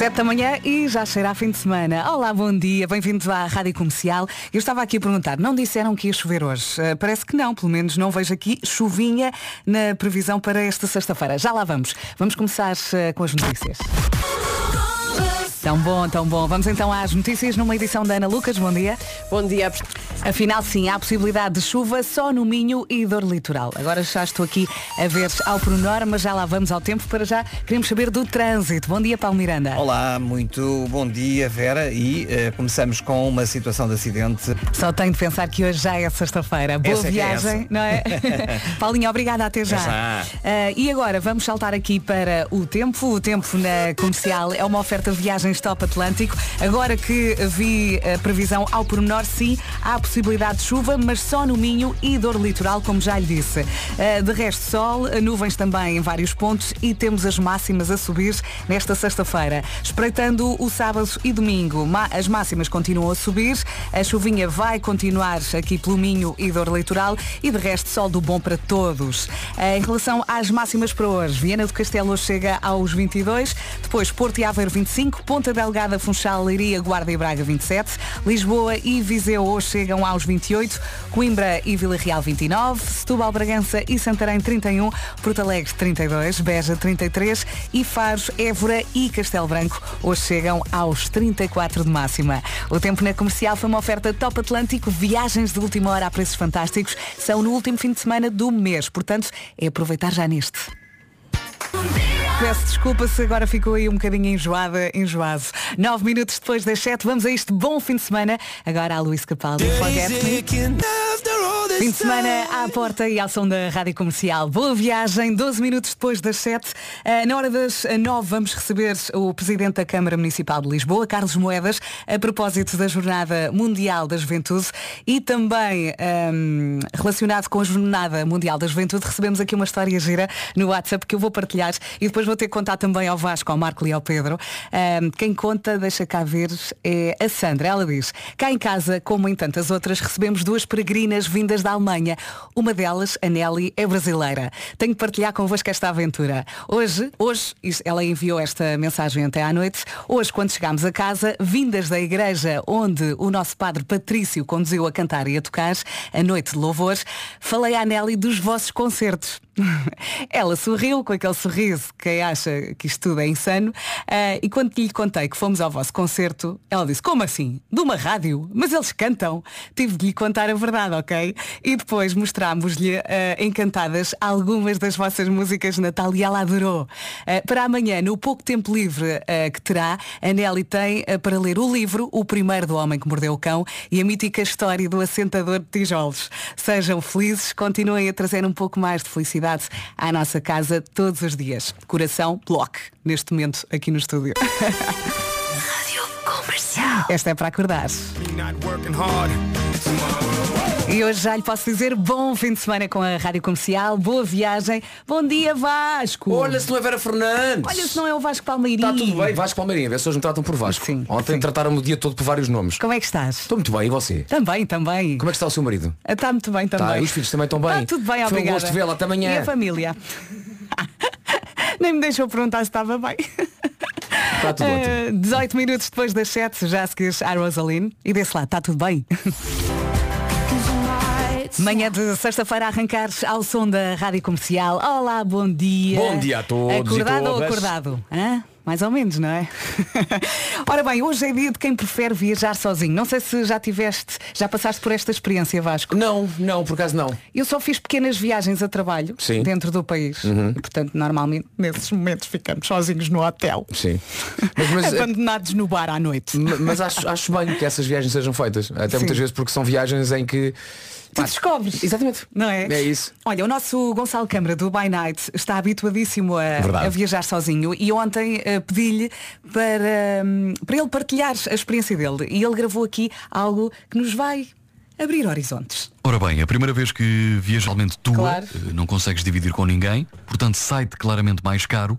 Sete da manhã e já cheira a fim de semana. Olá, bom dia, bem-vindos à Rádio Comercial. Eu estava aqui a perguntar, não disseram que ia chover hoje? Uh, parece que não, pelo menos não vejo aqui chuvinha na previsão para esta sexta-feira. Já lá vamos. Vamos começar uh, com as notícias. Tão bom, tão bom. Vamos então às notícias numa edição da Ana Lucas. Bom dia. Bom dia. Afinal, sim, há possibilidade de chuva só no Minho e dor litoral. Agora já estou aqui a ver ao pormenor, mas já lá vamos ao tempo. Para já, queremos saber do trânsito. Bom dia, Paulo Miranda. Olá, muito bom dia, Vera. E uh, começamos com uma situação de acidente. Só tenho de pensar que hoje já é sexta-feira. Boa Essa é viagem, é não é? Paulinho, obrigada, até já. já. Uh, e agora vamos saltar aqui para o tempo. O tempo na comercial é uma oferta de viagens top Atlântico. Agora que vi a previsão ao pormenor, sim, há a possibilidade de chuva, mas só no Minho e dor litoral, como já lhe disse. Uh, de resto, sol, nuvens também em vários pontos e temos as máximas a subir nesta sexta-feira. Espreitando o sábado e domingo, as máximas continuam a subir, a chuvinha vai continuar aqui pelo Minho e dor litoral e de resto sol do bom para todos. Uh, em relação às máximas para hoje, Viana do Castelo chega aos 22, depois Porto e Aveiro 25, Ponta Delgada, Funchal, Leiria, Guarda e Braga 27, Lisboa e Viseu hoje chegam aos 28, Coimbra e Vila Real 29, Setúbal, Bragança e Santarém 31, Porto Alegre 32, Beja 33 e Faros, Évora e Castelo Branco hoje chegam aos 34 de máxima. O tempo na comercial foi uma oferta top Atlântico, viagens de última hora a preços fantásticos, são no último fim de semana do mês, portanto é aproveitar já neste. Peço desculpa se agora ficou aí um bocadinho enjoada, enjoado. Nove minutos depois das sete, vamos a este bom fim de semana. Agora a Luís Capaldi, Forget Me. Fim de semana à porta e ao som da Rádio Comercial. Boa viagem, 12 minutos depois das 7. Uh, na hora das 9 vamos receber o Presidente da Câmara Municipal de Lisboa, Carlos Moedas, a propósito da Jornada Mundial da Juventude e também um, relacionado com a Jornada Mundial da Juventude, recebemos aqui uma história gira no WhatsApp que eu vou partilhar e depois vou ter que contar também ao Vasco, ao Marco e ao Pedro. Um, quem conta, deixa cá ver, é a Sandra. Ela diz, cá em casa, como em tantas outras, recebemos duas peregrinas vindas da Alemanha. Uma delas, a Nelly, é brasileira. Tenho de partilhar convosco esta aventura. Hoje, hoje, ela enviou esta mensagem até à noite. Hoje, quando chegámos a casa, vindas da igreja onde o nosso padre Patrício conduziu a cantar e a tocar, a noite de louvores, falei à Nelly dos vossos concertos. Ela sorriu com aquele sorriso que acha que isto tudo é insano uh, e quando lhe contei que fomos ao vosso concerto, ela disse, como assim? De uma rádio? Mas eles cantam. Tive de lhe contar a verdade, ok? E depois mostrámos-lhe uh, encantadas algumas das vossas músicas de Natal e ela adorou. Uh, para amanhã, no pouco tempo livre que terá, a Nelly tem para ler o livro O Primeiro do Homem que Mordeu o Cão e a mítica história do assentador de tijolos. Sejam felizes, continuem a trazer um pouco mais de felicidade à nossa casa todos os dias. Coração Block, neste momento aqui no estúdio. Rádio Comercial. Esta é para acordar. E hoje já lhe posso dizer bom fim de semana com a Rádio Comercial, boa viagem, bom dia Vasco. Olha se não é Vera Fernandes. Olha se não é o Vasco Palmeirinho. Está tudo bem, Vasco Palmeirinho, as pessoas me tratam por Vasco. Sim, Ontem sim. trataram-me o dia todo por vários nomes. Como é que estás? Estou muito bem, e você? Também, também. Como é que está o seu marido? Está muito bem também. Tá, e os filhos também estão bem? Está tudo bem, Foi um obrigada. gosto vê-la, até amanhã. E a família? Nem me deixou perguntar se estava bem. Está tudo ótimo. Eh, 18 minutos depois das 7, já segues a Rosaline. E desse lado, está tudo bem? Manhã de sexta-feira a arrancar ao som da Rádio Comercial. Olá, bom dia. Bom dia a todos Acordado ou acordado? Hã? Mais ou menos, não é? Ora bem, hoje é dia de quem prefere viajar sozinho. Não sei se já tiveste, já passaste por esta experiência, Vasco. Não, não, por acaso não. Eu só fiz pequenas viagens a trabalho Sim. Uhum. dentro do país. E, portanto, normalmente, nesses momentos, ficamos sozinhos no hotel. Sim. Mas, mas, eh, Abandonados no bar à noite. ma- mas acho, acho bem que essas viagens sejam feitas. Até Sim. muitas vezes porque são viagens em que. Tu descobres. Exatamente. Não é? É isso. Olha, o nosso Gonçalo Câmara do By Night está habituadíssimo a, a viajar sozinho e ontem eh, pedi-lhe para, hum, para ele partilhar a experiência dele e ele gravou aqui algo que nos vai abrir horizontes. Ora bem, a primeira vez que viajas realmente tua, Claro. eh, não consegues dividir com ninguém, portanto sai-te claramente mais caro.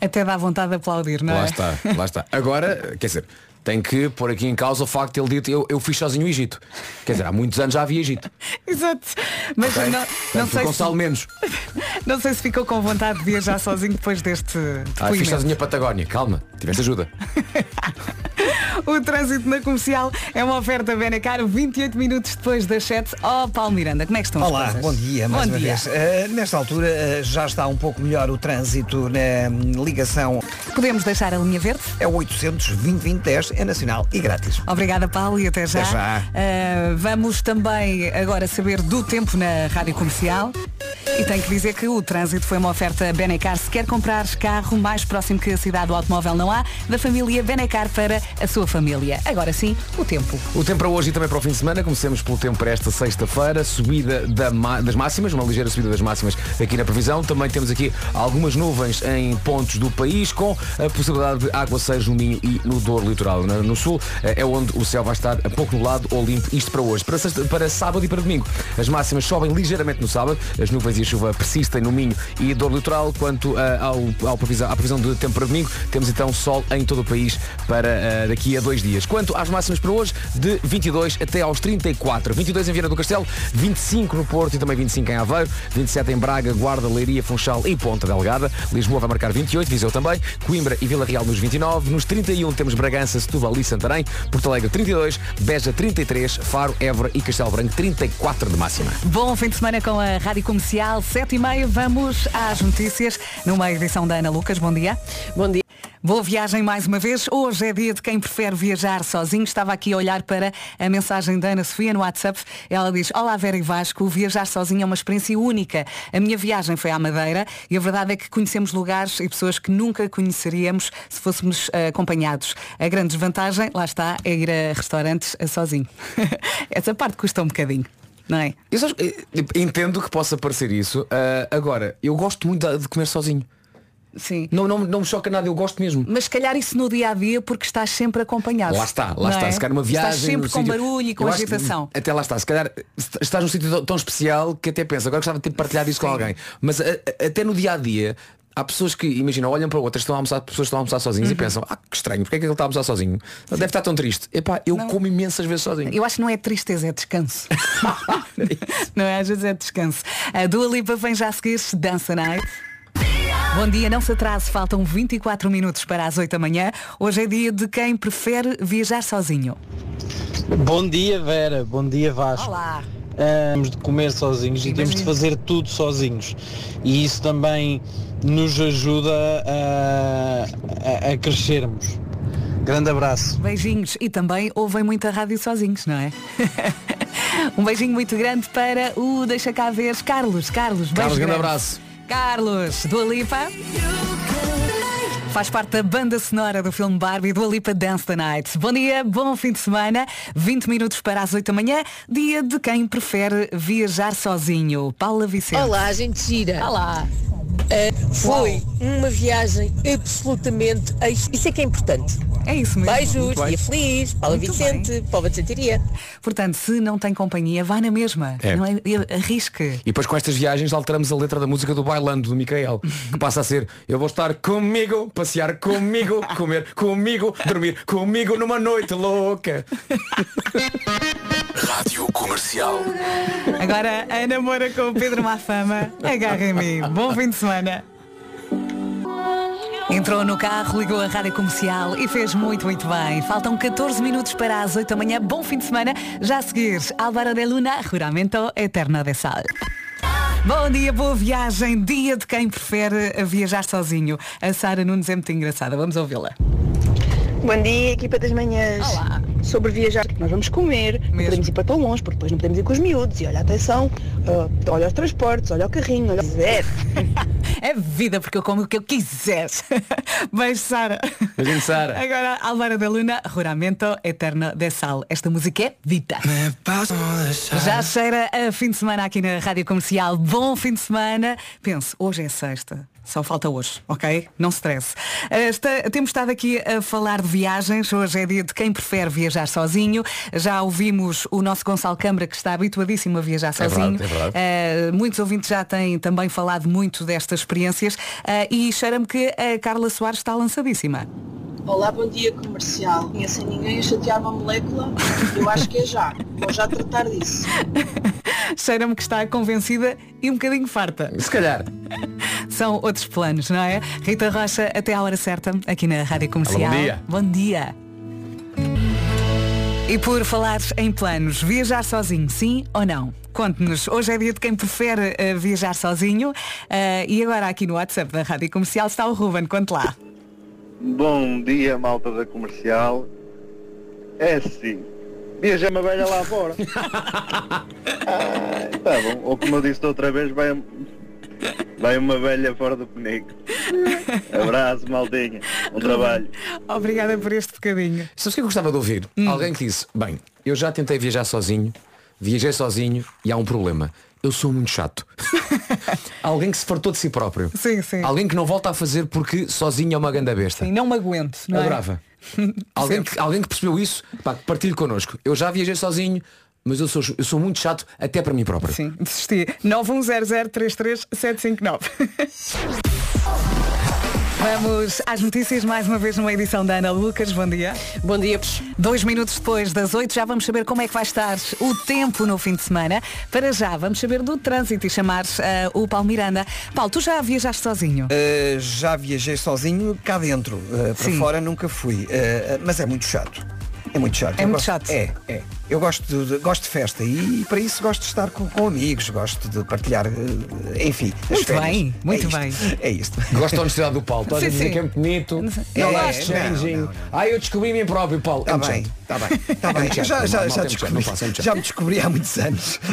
Até dá vontade de aplaudir, não Lá é? está, lá está. Agora, quer dizer, tem que pôr aqui em causa o facto de ele dito eu, eu fui sozinho o Egito. Quer dizer, há muitos anos já havia Egito. Exato. Mas ok? não, não, sei Gonçalo se, menos. não sei se ficou com vontade de viajar sozinho depois deste Ah, fui depoimento. sozinho a Patagónia. Calma, tivesse ajuda. O trânsito na comercial é uma oferta Benacar 28 minutos depois das 7. Oh, Paulo Miranda, como é que estão as Olá, coisas? bom dia mais Bom uma dia. vez. Eh, nesta altura eh, já está um pouco melhor o trânsito na hum, ligação. Podemos deixar a linha verde? É o 800 2010 é nacional e grátis. Obrigada, Paulo, e até já. Até já. Uh, vamos também agora saber do tempo na rádio comercial. E tenho que dizer que o trânsito foi uma oferta Benecar. Se quer comprar carro mais próximo que a cidade do automóvel não há, da família Benecar para a sua família. Agora sim, o tempo. O tempo para hoje e também para o fim de semana. Comecemos pelo tempo para esta sexta-feira. Subida da das máximas, uma ligeira subida das máximas aqui na previsão. Também temos aqui algumas nuvens em pontos do país, com a possibilidade de aguaceiros no Minho e no Douro Litoral. No sul eh, é onde o céu vai estar a pouco nublado ou limpo. Isto para hoje. Para, sexta- para sábado e para domingo, as máximas sobem ligeiramente no sábado. As nuvens e a chuva persistem no Minho e Douro Litoral. Quanto eh, ao, ao previsão, à previsão de tempo para domingo, temos então sol em todo o país para eh, daqui a dois dias. Quanto às máximas para hoje, de 22 até aos 34. 22 em Viana do Castelo, 25 no Porto e também 25 em Aveiro, 27 em Braga, Guarda, Leiria, Funchal e Ponta Delgada. Lisboa vai marcar 28, Viseu também, Coimbra e Vila Real nos 29. Nos 31 temos Bragança, Setúbal e Santarém, Porto Alegre 32, Beja 33, Faro, Évora e Castelo Branco 34 de máxima. Bom fim de semana com a Rádio Comercial, 7 e meia. Vamos às notícias numa edição da Ana Lucas. Bom dia. Bom dia. Boa viagem mais uma vez. Hoje é dia de quem prefere viajar sozinho. Estava aqui a olhar para a mensagem da Ana Sofia no WhatsApp. Ela diz, Olá Vera e Vasco, viajar sozinho é uma experiência única. A minha viagem foi à Madeira e a verdade é que conhecemos lugares e pessoas que nunca conheceríamos se fôssemos eh, acompanhados. A grande desvantagem, lá está, é ir a restaurantes eh, sozinho. Essa parte custa um bocadinho, não é? Eu eh, entendo que possa parecer isso. Ah, agora, eu gosto muito de comer sozinho. Sim. Não, não, não me choca nada, eu gosto mesmo. Mas se calhar isso no dia a dia porque estás sempre acompanhado. Lá está, lá não está. é? Se calhar uma viagem. Estás sempre com sítio- barulho e com Eu acho que agitação. Até lá está. Se calhar est- estás num sítio tão- especial que até pensa, agora gostava de ter partilhado isso com alguém. Mas a- a- até no dia a dia. Há pessoas que, imagina, olham para outras, estão a almoçar, pessoas estão a almoçar sozinhos Uhum. e pensam, ah, que estranho, porque é que ele está a almoçar sozinho? Deve estar tão triste. Epá, eu como imensas vezes sozinho. Eu acho que não é tristeza, é descanso. não é? Às vezes é descanso. A Dua Lipa vem já a seguir Dança Night. Bom dia, não se atrase, faltam 24 minutos para as 8 da manhã. Hoje é dia de quem prefere viajar sozinho. Bom dia Vera, bom dia Vasco. Olá. Ah, Temos de comer sozinhos e temos de fazer tudo sozinhos. E isso também nos ajuda a, a- a crescermos. Grande abraço. Beijinhos e também ouvem muita rádio sozinhos, não é? um beijinho muito grande para o Deixa cá ver Carlos. Carlos, beijo Carlos, grande. abraço. Carlos, Dua Lipa. Faz parte da banda sonora do filme Barbie do Lipa Dance the Night. Bom dia, bom fim de semana. 20 minutos para as 8 da manhã. Dia de quem prefere viajar sozinho. Paula Vicente. Olá, gente gira. Olá. Uh, foi uma viagem absolutamente. ex- Isso é que é importante. É isso mesmo. Beijos, bem. dia feliz, Paula Muito Vicente, Paula de Santiria. Portanto, se não tem companhia, vá na mesma. É. Não é? Arrisque. E depois com estas viagens alteramos a letra da música do Bailando do Micael, que passa a ser Eu vou estar comigo, passear comigo, comer comigo, dormir comigo numa noite louca. Rádio Comercial. Agora a namora com o Pedro Mafama. Agarra em mim. Bom fim de semana. Entrou no carro, ligou a rádio comercial e fez muito, muito bem. Faltam 14 minutos para as 8 da manhã. Bom fim de semana. Já a seguir, Álvaro de Luna, Juramento Eterno de Sal. Bom dia, boa viagem. Dia de quem prefere viajar sozinho. A Sara Nunes é muito engraçada. Vamos ouvi-la. Bom dia, equipa das manhãs. Olá. Sobre viajar, nós vamos comer, não Mesmo. podemos ir para tão longe, porque depois não podemos ir com os miúdos. E olha, atenção, ah, olha os transportes, olha o carrinho, olha o zero. É vida, porque eu como o que eu quiser. Beijo, Sara. Beijinho, Sara. Agora, Álvaro da Luna, Juramento Eterno de Sal. Esta música é vida. Já cheira a fim de semana aqui na Rádio Comercial. Bom fim de semana. Pense, hoje é sexta. Só falta hoje, ok? Não se stresse. Eh, está- temos estado aqui a falar de viagens. Hoje é dia de quem prefere viajar sozinho. Já ouvimos o nosso Gonçalo Câmara, que está habituadíssimo a viajar verdade, sozinho. é verdade. Eh, muitos ouvintes já têm também falado muito destas experiências. Eh, e cheira-me que a Carla Soares está lançadíssima. Olá, bom dia comercial. Tinha sem ninguém a chatear uma molécula, eu acho que é já. Vou já tratar disso. Cheira-me que está convencida e um bocadinho farta. Se calhar. São outros planos, não é? Rita Rocha, até à hora certa, aqui na Rádio Comercial. bom dia. Bom dia. E por falar em planos, viajar sozinho, sim ou não? Conte-nos, hoje é dia de quem prefere eh, viajar sozinho eh, e agora aqui no WhatsApp da Rádio Comercial está o Ruben, conte lá. Bom dia, malta da comercial. É sim. Viaja uma velha lá fora. ah, tá bom. Ou como eu disse outra vez, vai, vai uma velha fora do penico. Abraço, maldinha. Bom trabalho. Obrigada por este bocadinho. Sabes o que eu gostava de ouvir? Alguém que disse, bem, eu já tentei viajar sozinho, viajei sozinho e há um problema. Eu sou muito chato. Alguém que se fartou de si próprio. Sim, sim. Alguém que não volta a fazer porque sozinho é uma ganda besta. Sim, não me aguento, não é? Adorava. alguém, que, alguém que percebeu isso, pá, partilhe connosco. Eu já viajei sozinho, mas eu sou, eu sou muito chato até para mim próprio. Sim, desisti. 910033759. Vamos às notícias mais uma vez numa edição da Ana Lucas. Bom dia. Bom dia. Dois minutos depois das oito já vamos saber como é que vai estar o tempo no fim de semana. Para já vamos saber do trânsito e chamar eh, o Paulo Miranda. Paulo, tu já viajaste sozinho? Uh, já viajei sozinho cá dentro. Uh, para Sim. fora nunca fui. Uh, mas é muito chato. É muito chato. É Eu muito gosto- chato. É, é. Eu gosto de, gosto de festa e, para isso gosto de estar com, com amigos, gosto de partilhar, eh, enfim, Muito férias. bem, muito é isto, bem. É isto. Gosto da honestidade do Paulo. Estás a dizer que é muito bonito. Não É, de não, changing. não, não. Ah, eu descobri mim próprio, Paulo. Está É bem, está bem, está É bem. chato, já, é já, já, não descobri, é já me descobri há muitos anos.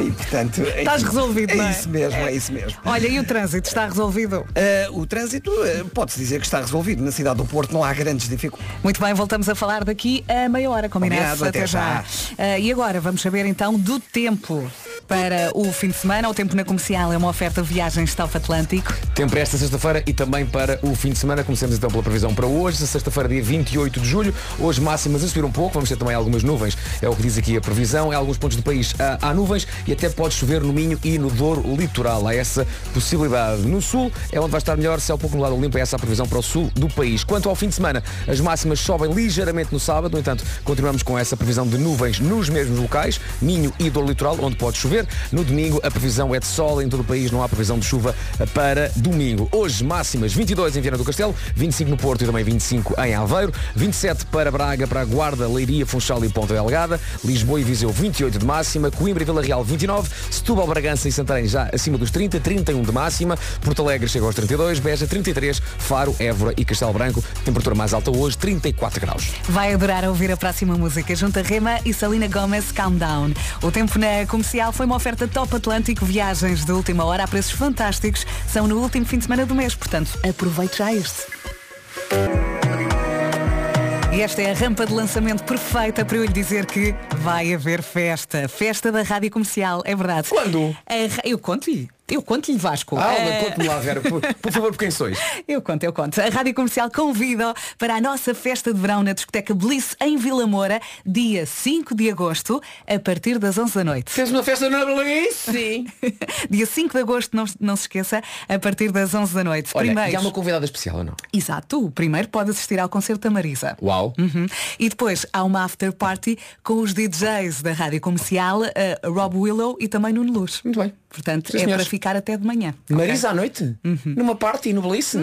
E portanto. Estás resolvido, não é? isso mesmo, é, isso mesmo. Olha, e o trânsito está resolvido? Eh, o trânsito eh, pode-se dizer que está resolvido. Na cidade do Porto não há grandes dificuldades. Muito bem, voltamos a falar daqui a meia hora, combinado? Combinado, até já. Ah, e agora vamos saber então do tempo para o fim de semana. O tempo na comercial é uma oferta viagens Top Atlântico. Tempo para esta sexta-feira e também para o fim de semana. Começamos então pela previsão para hoje, sexta-feira, dia 28 de julho. Hoje máximas a subir um pouco, vamos ter também algumas nuvens. É o que diz aqui a previsão. Em alguns pontos do país há, nuvens e até pode chover no Minho e no Douro litoral. Há essa possibilidade. No sul é onde vai estar melhor, céu pouco nublado limpo. É essa a previsão para o sul do país. Quanto ao fim de semana, as máximas sobem ligeiramente no sábado. No entanto, continuamos com essa previsão de nuvens nos mesmos locais, Minho e Douro litoral, onde pode chover. No domingo, a previsão é de sol em todo o país. Não há previsão de chuva para domingo. Hoje, máximas 22 em Viana do Castelo, 25 no Porto e também 25 em Aveiro, 27 para Braga, para Guarda, Leiria, Funchal e Ponta Delgada, Lisboa e Viseu 28 de máxima, Coimbra e Vila Real 29, Setúbal, Bragança e Santarém já acima dos 30, 31 de máxima, Porto Alegre chega aos 32, Beja 33, Faro, Évora e Castelo Branco, temperatura mais alta hoje 34 graus. Vai adorar ouvir a próxima música junto a Rema e Salina Gomes Calm Down. O tempo na comercial foi uma oferta Top Atlântico, viagens de última hora a preços fantásticos. São no último fim de semana do mês, portanto, aproveite já este. E esta é a rampa de lançamento perfeita para eu lhe dizer que vai haver festa. Festa da Rádio Comercial, é verdade. Quando? A eu conto-lhe. Eu conto-lhe, Vasco. Ah, Eh, conte-me lá, Vera, por, por favor, por quem sois? eu conto, eu conto. A Rádio Comercial convida para a nossa festa de verão na discoteca Bliss em Vila Moura, dia 5 de agosto, a partir das 11 da noite. Fez uma festa na Belize? Sim. dia 5 de agosto, não, não se esqueça, a partir das 11 da noite. Olha, Primeiro, e há uma convidada especial ou não? Exato, o primeiro pode assistir ao concerto da Marisa. Uau. Uhum. E depois há uma after party com os DJs da Rádio Comercial, eh, Rob Willow e também Nuno Luz. Muito bem. Portanto, Sim, é senhoras. para ficar até de manhã. Marisa à noite? Numa party no Belize?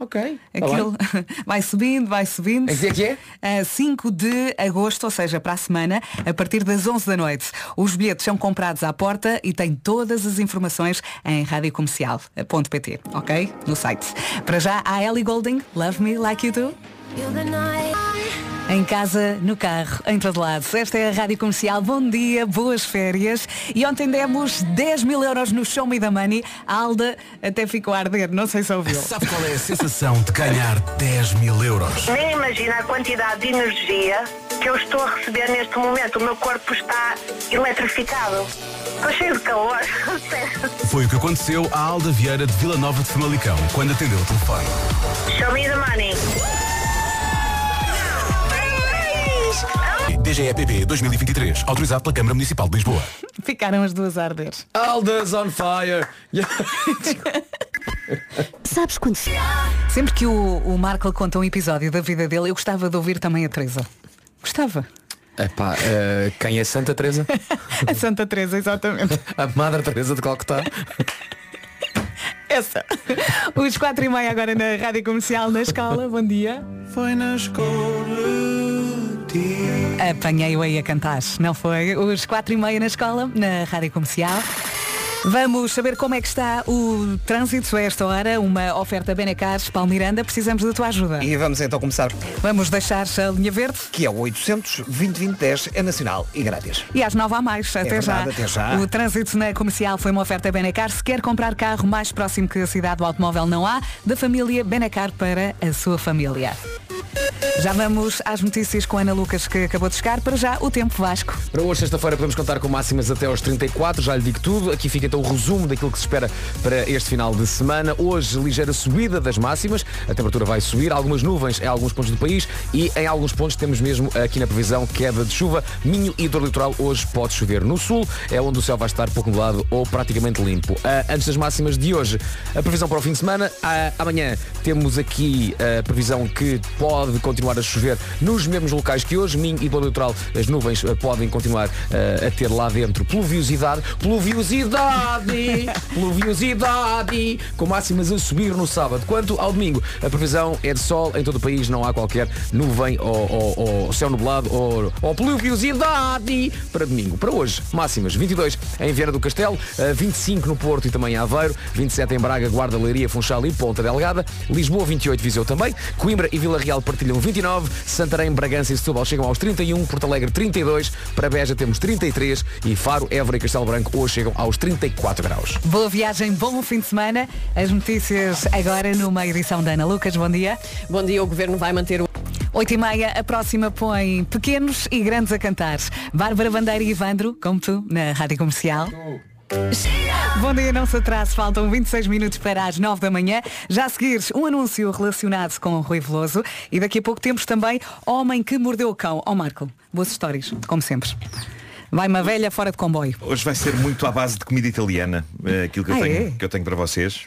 Ok. tá Aquilo bem. vai subindo, vai subindo. Em que dia que é? A 5 de agosto, ou seja, para a semana, a partir das 11 da noite. Os bilhetes são comprados à porta e têm todas as informações em radiocomercial.pt, ok? No site. Para já, a Ellie Golding, Love Me Like You Do. Em casa, no carro, em todo lado. Esta é a Rádio Comercial. Bom dia, boas férias. E ontem demos 10 mil euros no Show Me the Money. A Alda até ficou a arder, não sei se ouviu. Sabe qual é a sensação de ganhar 10 mil euros? Nem imagina a quantidade de energia que eu estou a receber neste momento. O meu corpo está eletrificado. Estou cheio de calor. Foi o que aconteceu à Alda Vieira de Vila Nova de Famalicão quando atendeu o telefone. Show me the money. DGEPP 2023, autorizado pela Câmara Municipal de Lisboa. Ficaram as duas a arder. Aldas on fire. Sabes quando... Sempre que o, o Marco conta um episódio da vida dele, eu gostava de ouvir também a Teresa. Gostava. Epá, eh, quem é Santa Teresa? A Santa Teresa, exatamente. A Madre Teresa de Calcutá. Essa. Os quatro e meia agora na Rádio Comercial, na escola. Bom dia. Foi na escola. Apanhei-o aí a cantar, não foi? Os quatro e meia na escola, na Rádio Comercial. Vamos saber como é que está o trânsito a esta hora. Uma oferta Benecars, Palmiranda. Precisamos da tua ajuda. E vamos então começar. Vamos deixar a linha verde. Que é o 800 2010 é nacional e grátis. E às nove a mais, até, verdade, já. até já. O trânsito na comercial foi uma oferta Benacar. Se quer comprar carro mais próximo que a cidade do automóvel não há, da família Benacar para a sua família. Já vamos às notícias com a Ana Lucas que acabou de chegar. Para já, o tempo Vasco. Para hoje, sexta-feira, podemos contar com máximas até aos 34, já lhe digo tudo. Aqui fica então o resumo daquilo que se espera para este final de semana. Hoje, ligeira subida das máximas, a temperatura vai subir, algumas nuvens em alguns pontos do país e em alguns pontos temos mesmo aqui na previsão queda de chuva. Minho e do litoral hoje pode chover. No sul é onde o céu vai estar pouco nublado ou praticamente limpo. Ah, antes das máximas de hoje, a previsão para o fim de semana. Ah, amanhã temos aqui a previsão que pode continuar a chover nos mesmos locais que hoje. Minho e do litoral as nuvens ah, podem continuar ah, a ter lá dentro pluviosidade. Pluviosidade! Pluviosidade! Com máximas a subir no sábado. Quanto ao domingo, a previsão é de sol em todo o país. Não há qualquer nuvem ou, ou- ou céu nublado ou, ou pluviosidade para domingo. Para hoje, máximas 22 em Vieira do Castelo, ah, 25 no Porto e também em Aveiro, 27 em Braga, Guarda, Leiria, Funchal e Ponta Delgada, Lisboa 28, Viseu também, Coimbra e Vila Real partilham 29, Santarém, Bragança e Setúbal chegam aos 31, Porto Alegre 32, para Beja temos 33 e Faro, Évora e Castelo Branco hoje chegam aos 34 graus. Boa viagem, bom fim de semana. As notícias agora numa edição da Ana Lucas. Bom dia. Bom dia, o Governo vai manter o... 8 e meia, a próxima põe pequenos e grandes a cantar. Bárbara Bandeira e Ivandro, como tu, na Rádio Comercial. Bom dia, não se atrase, faltam 26 minutos para as 9 da manhã. Já a seguir, um anúncio relacionado com o Rui Veloso e daqui a pouco temos também Homem que Mordeu o Cão. Ó Marco, boas histórias, como sempre. Vai uma velha fora de comboio. Hoje vai ser muito à base de comida italiana, eh, aquilo que eu, Ah, tenho, é? que eu tenho para vocês.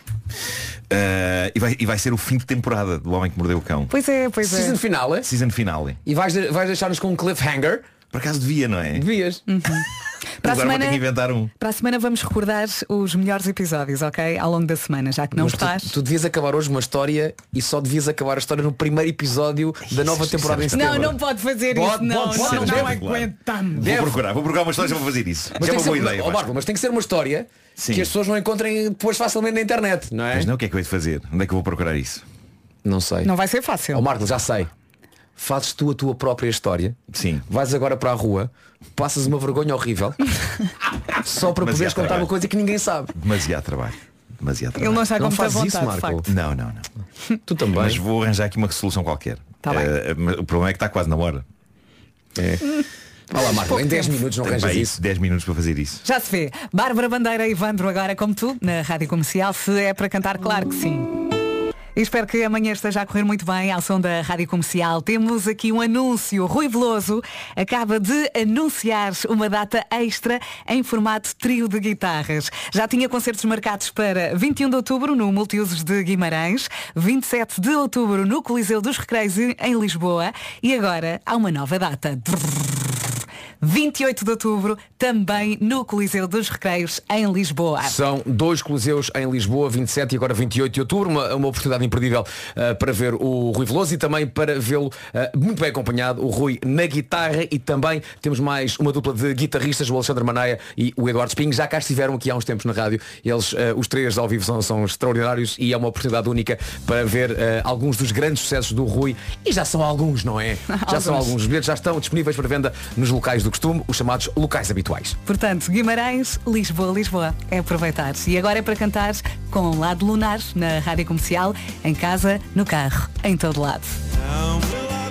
Eh, e, vai, e vai ser o fim de temporada do Homem que Mordeu o Cão. Pois é, pois é. Season finale. Season finale. E vais, vais deixar-nos com um cliffhanger? Por acaso devia, não é? Devias. Uhum. Para a, Agora vou ter semana, que inventar um. para a semana vamos recordar os melhores episódios, ok? Ao longo da semana, já que não Mas estás. tu, tu devias acabar hoje uma história e só devias acabar a história no primeiro episódio da nova temporada em setembro. Não, não pode fazer Pode, isso, não. pode, não, pode, não, deve, aguentamos. Vou procurar, vou procurar uma história para fazer isso. Mas Já é tem, uma que boa ser, ideia. Vasco. Marco, mas tem que ser uma história que as pessoas não encontrem depois facilmente na internet, não é? Mas não, o que é que eu hei de fazer? Onde é que eu vou procurar isso? Não sei. Não vai ser fácil. Ó Marco, já sei. Fazes tu a tua própria história. Sim. Vais agora para a rua, passas uma vergonha horrível só para poderes contar trabalho. uma coisa que ninguém sabe. Demasiado trabalho. Demasiado trabalho. Ele não está com muita isso, vontade, de Marco. facto. Não, não, não. Tu também. Mas vou arranjar aqui uma solução qualquer. Tá bem. Mas o problema é que está quase na hora. É. Olha lá, Marco, em 10 minutos não arranjas isso. 10 minutos para fazer isso. Já se vê. Bárbara Bandeira e Ivandro agora como tu, na Rádio Comercial. Se é para cantar, claro que sim. Espero que amanhã esteja a correr muito bem ao som da Rádio Comercial. Temos aqui um anúncio. Rui Veloso acaba de anunciar uma data extra em formato trio de guitarras. Já tinha concertos marcados para 21 de outubro no Multiusos de Guimarães, 27 de outubro no Coliseu dos Recreios em Lisboa e agora há uma nova data. 28 de outubro, também no Coliseu dos Recreios, em Lisboa. São dois coliseus em Lisboa, 27 e agora 28 de outubro, uma, uma oportunidade imperdível uh, para ver o Rui Veloso e também para vê-lo uh, muito bem acompanhado, o Rui na guitarra e também temos mais uma dupla de guitarristas, o Alexandre Manaia e o Eduardo Sping, já cá estiveram aqui há uns tempos na rádio, eles, uh, os três ao vivo são, são extraordinários e é uma oportunidade única para ver alguns dos grandes sucessos do Rui e já são alguns, não é? Já são Alguns. alguns, os bilhetes já estão disponíveis para venda nos locais do costume, os chamados locais habituais. Portanto, Guimarães, Lisboa, Lisboa. É aproveitar. E agora é para cantar com Lado Lunar na Rádio Comercial, em casa, no carro, em todo lado.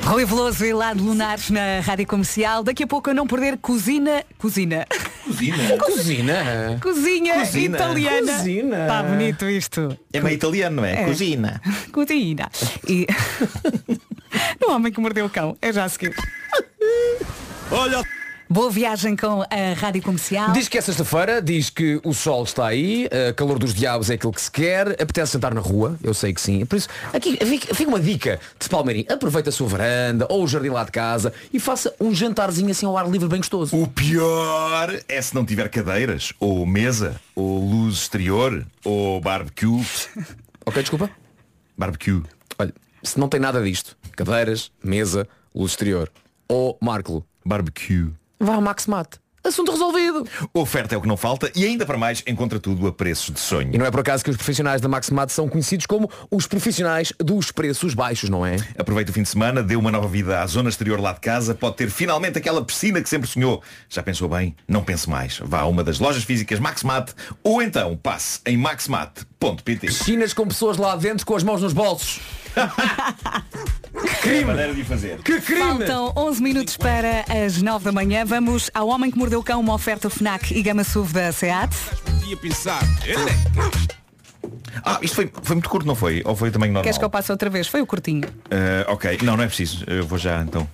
Rui Veloso e Lado Lunar na Rádio Comercial. Daqui a pouco eu não perder cozinha. Cozinha. Cozinha. Cozinha. Cozinha, Cozinha. italiana. Cozinha. Está bonito isto. É meio italiano, não é? É. Cozinha. Cozinha. E. no homem que mordeu o cão. É já a seguir. Olha. Boa viagem com a Rádio Comercial. Diz que é sexta-feira, diz que o sol está aí, uh, calor dos diabos é aquilo que se quer, apetece sentar na rua, eu sei que sim. Por isso, aqui fica, fica uma dica de Palmeirim. Aproveita a sua varanda ou o jardim lá de casa e faça um jantarzinho assim ao ar livre bem gostoso. O pior é se não tiver cadeiras, ou mesa, ou luz exterior, ou barbecue. ok, desculpa? Barbecue. Olha, se não tem nada disto, cadeiras, mesa, luz exterior, ou Marco, barbecue. Vá ao Max Mate. Assunto resolvido. Oferta é o que não falta e ainda para mais encontra tudo a preços de sonho. E não é por acaso que os profissionais da Maximat são conhecidos como os profissionais dos preços baixos, não é? Aproveita o fim de semana, dê uma nova vida à zona exterior lá de casa, pode ter finalmente aquela piscina que sempre sonhou. Já pensou bem? Não pense mais. Vá a uma das lojas físicas Maximat ou então passe em maximat.pt. Piscinas com pessoas lá dentro com as mãos nos bolsos. que crime! maneira de fazer. Que crime! Faltam 11 minutos para as 9 da manhã. Vamos ao Homem que Mordeu o Cão, uma oferta FNAC e Gama SUV da SEAT. Ah, isto foi, foi muito curto, não foi? Ou foi também normal? Queres que eu passe outra vez? Foi o curtinho. Uh, ok, não, não é preciso. Eu vou já então.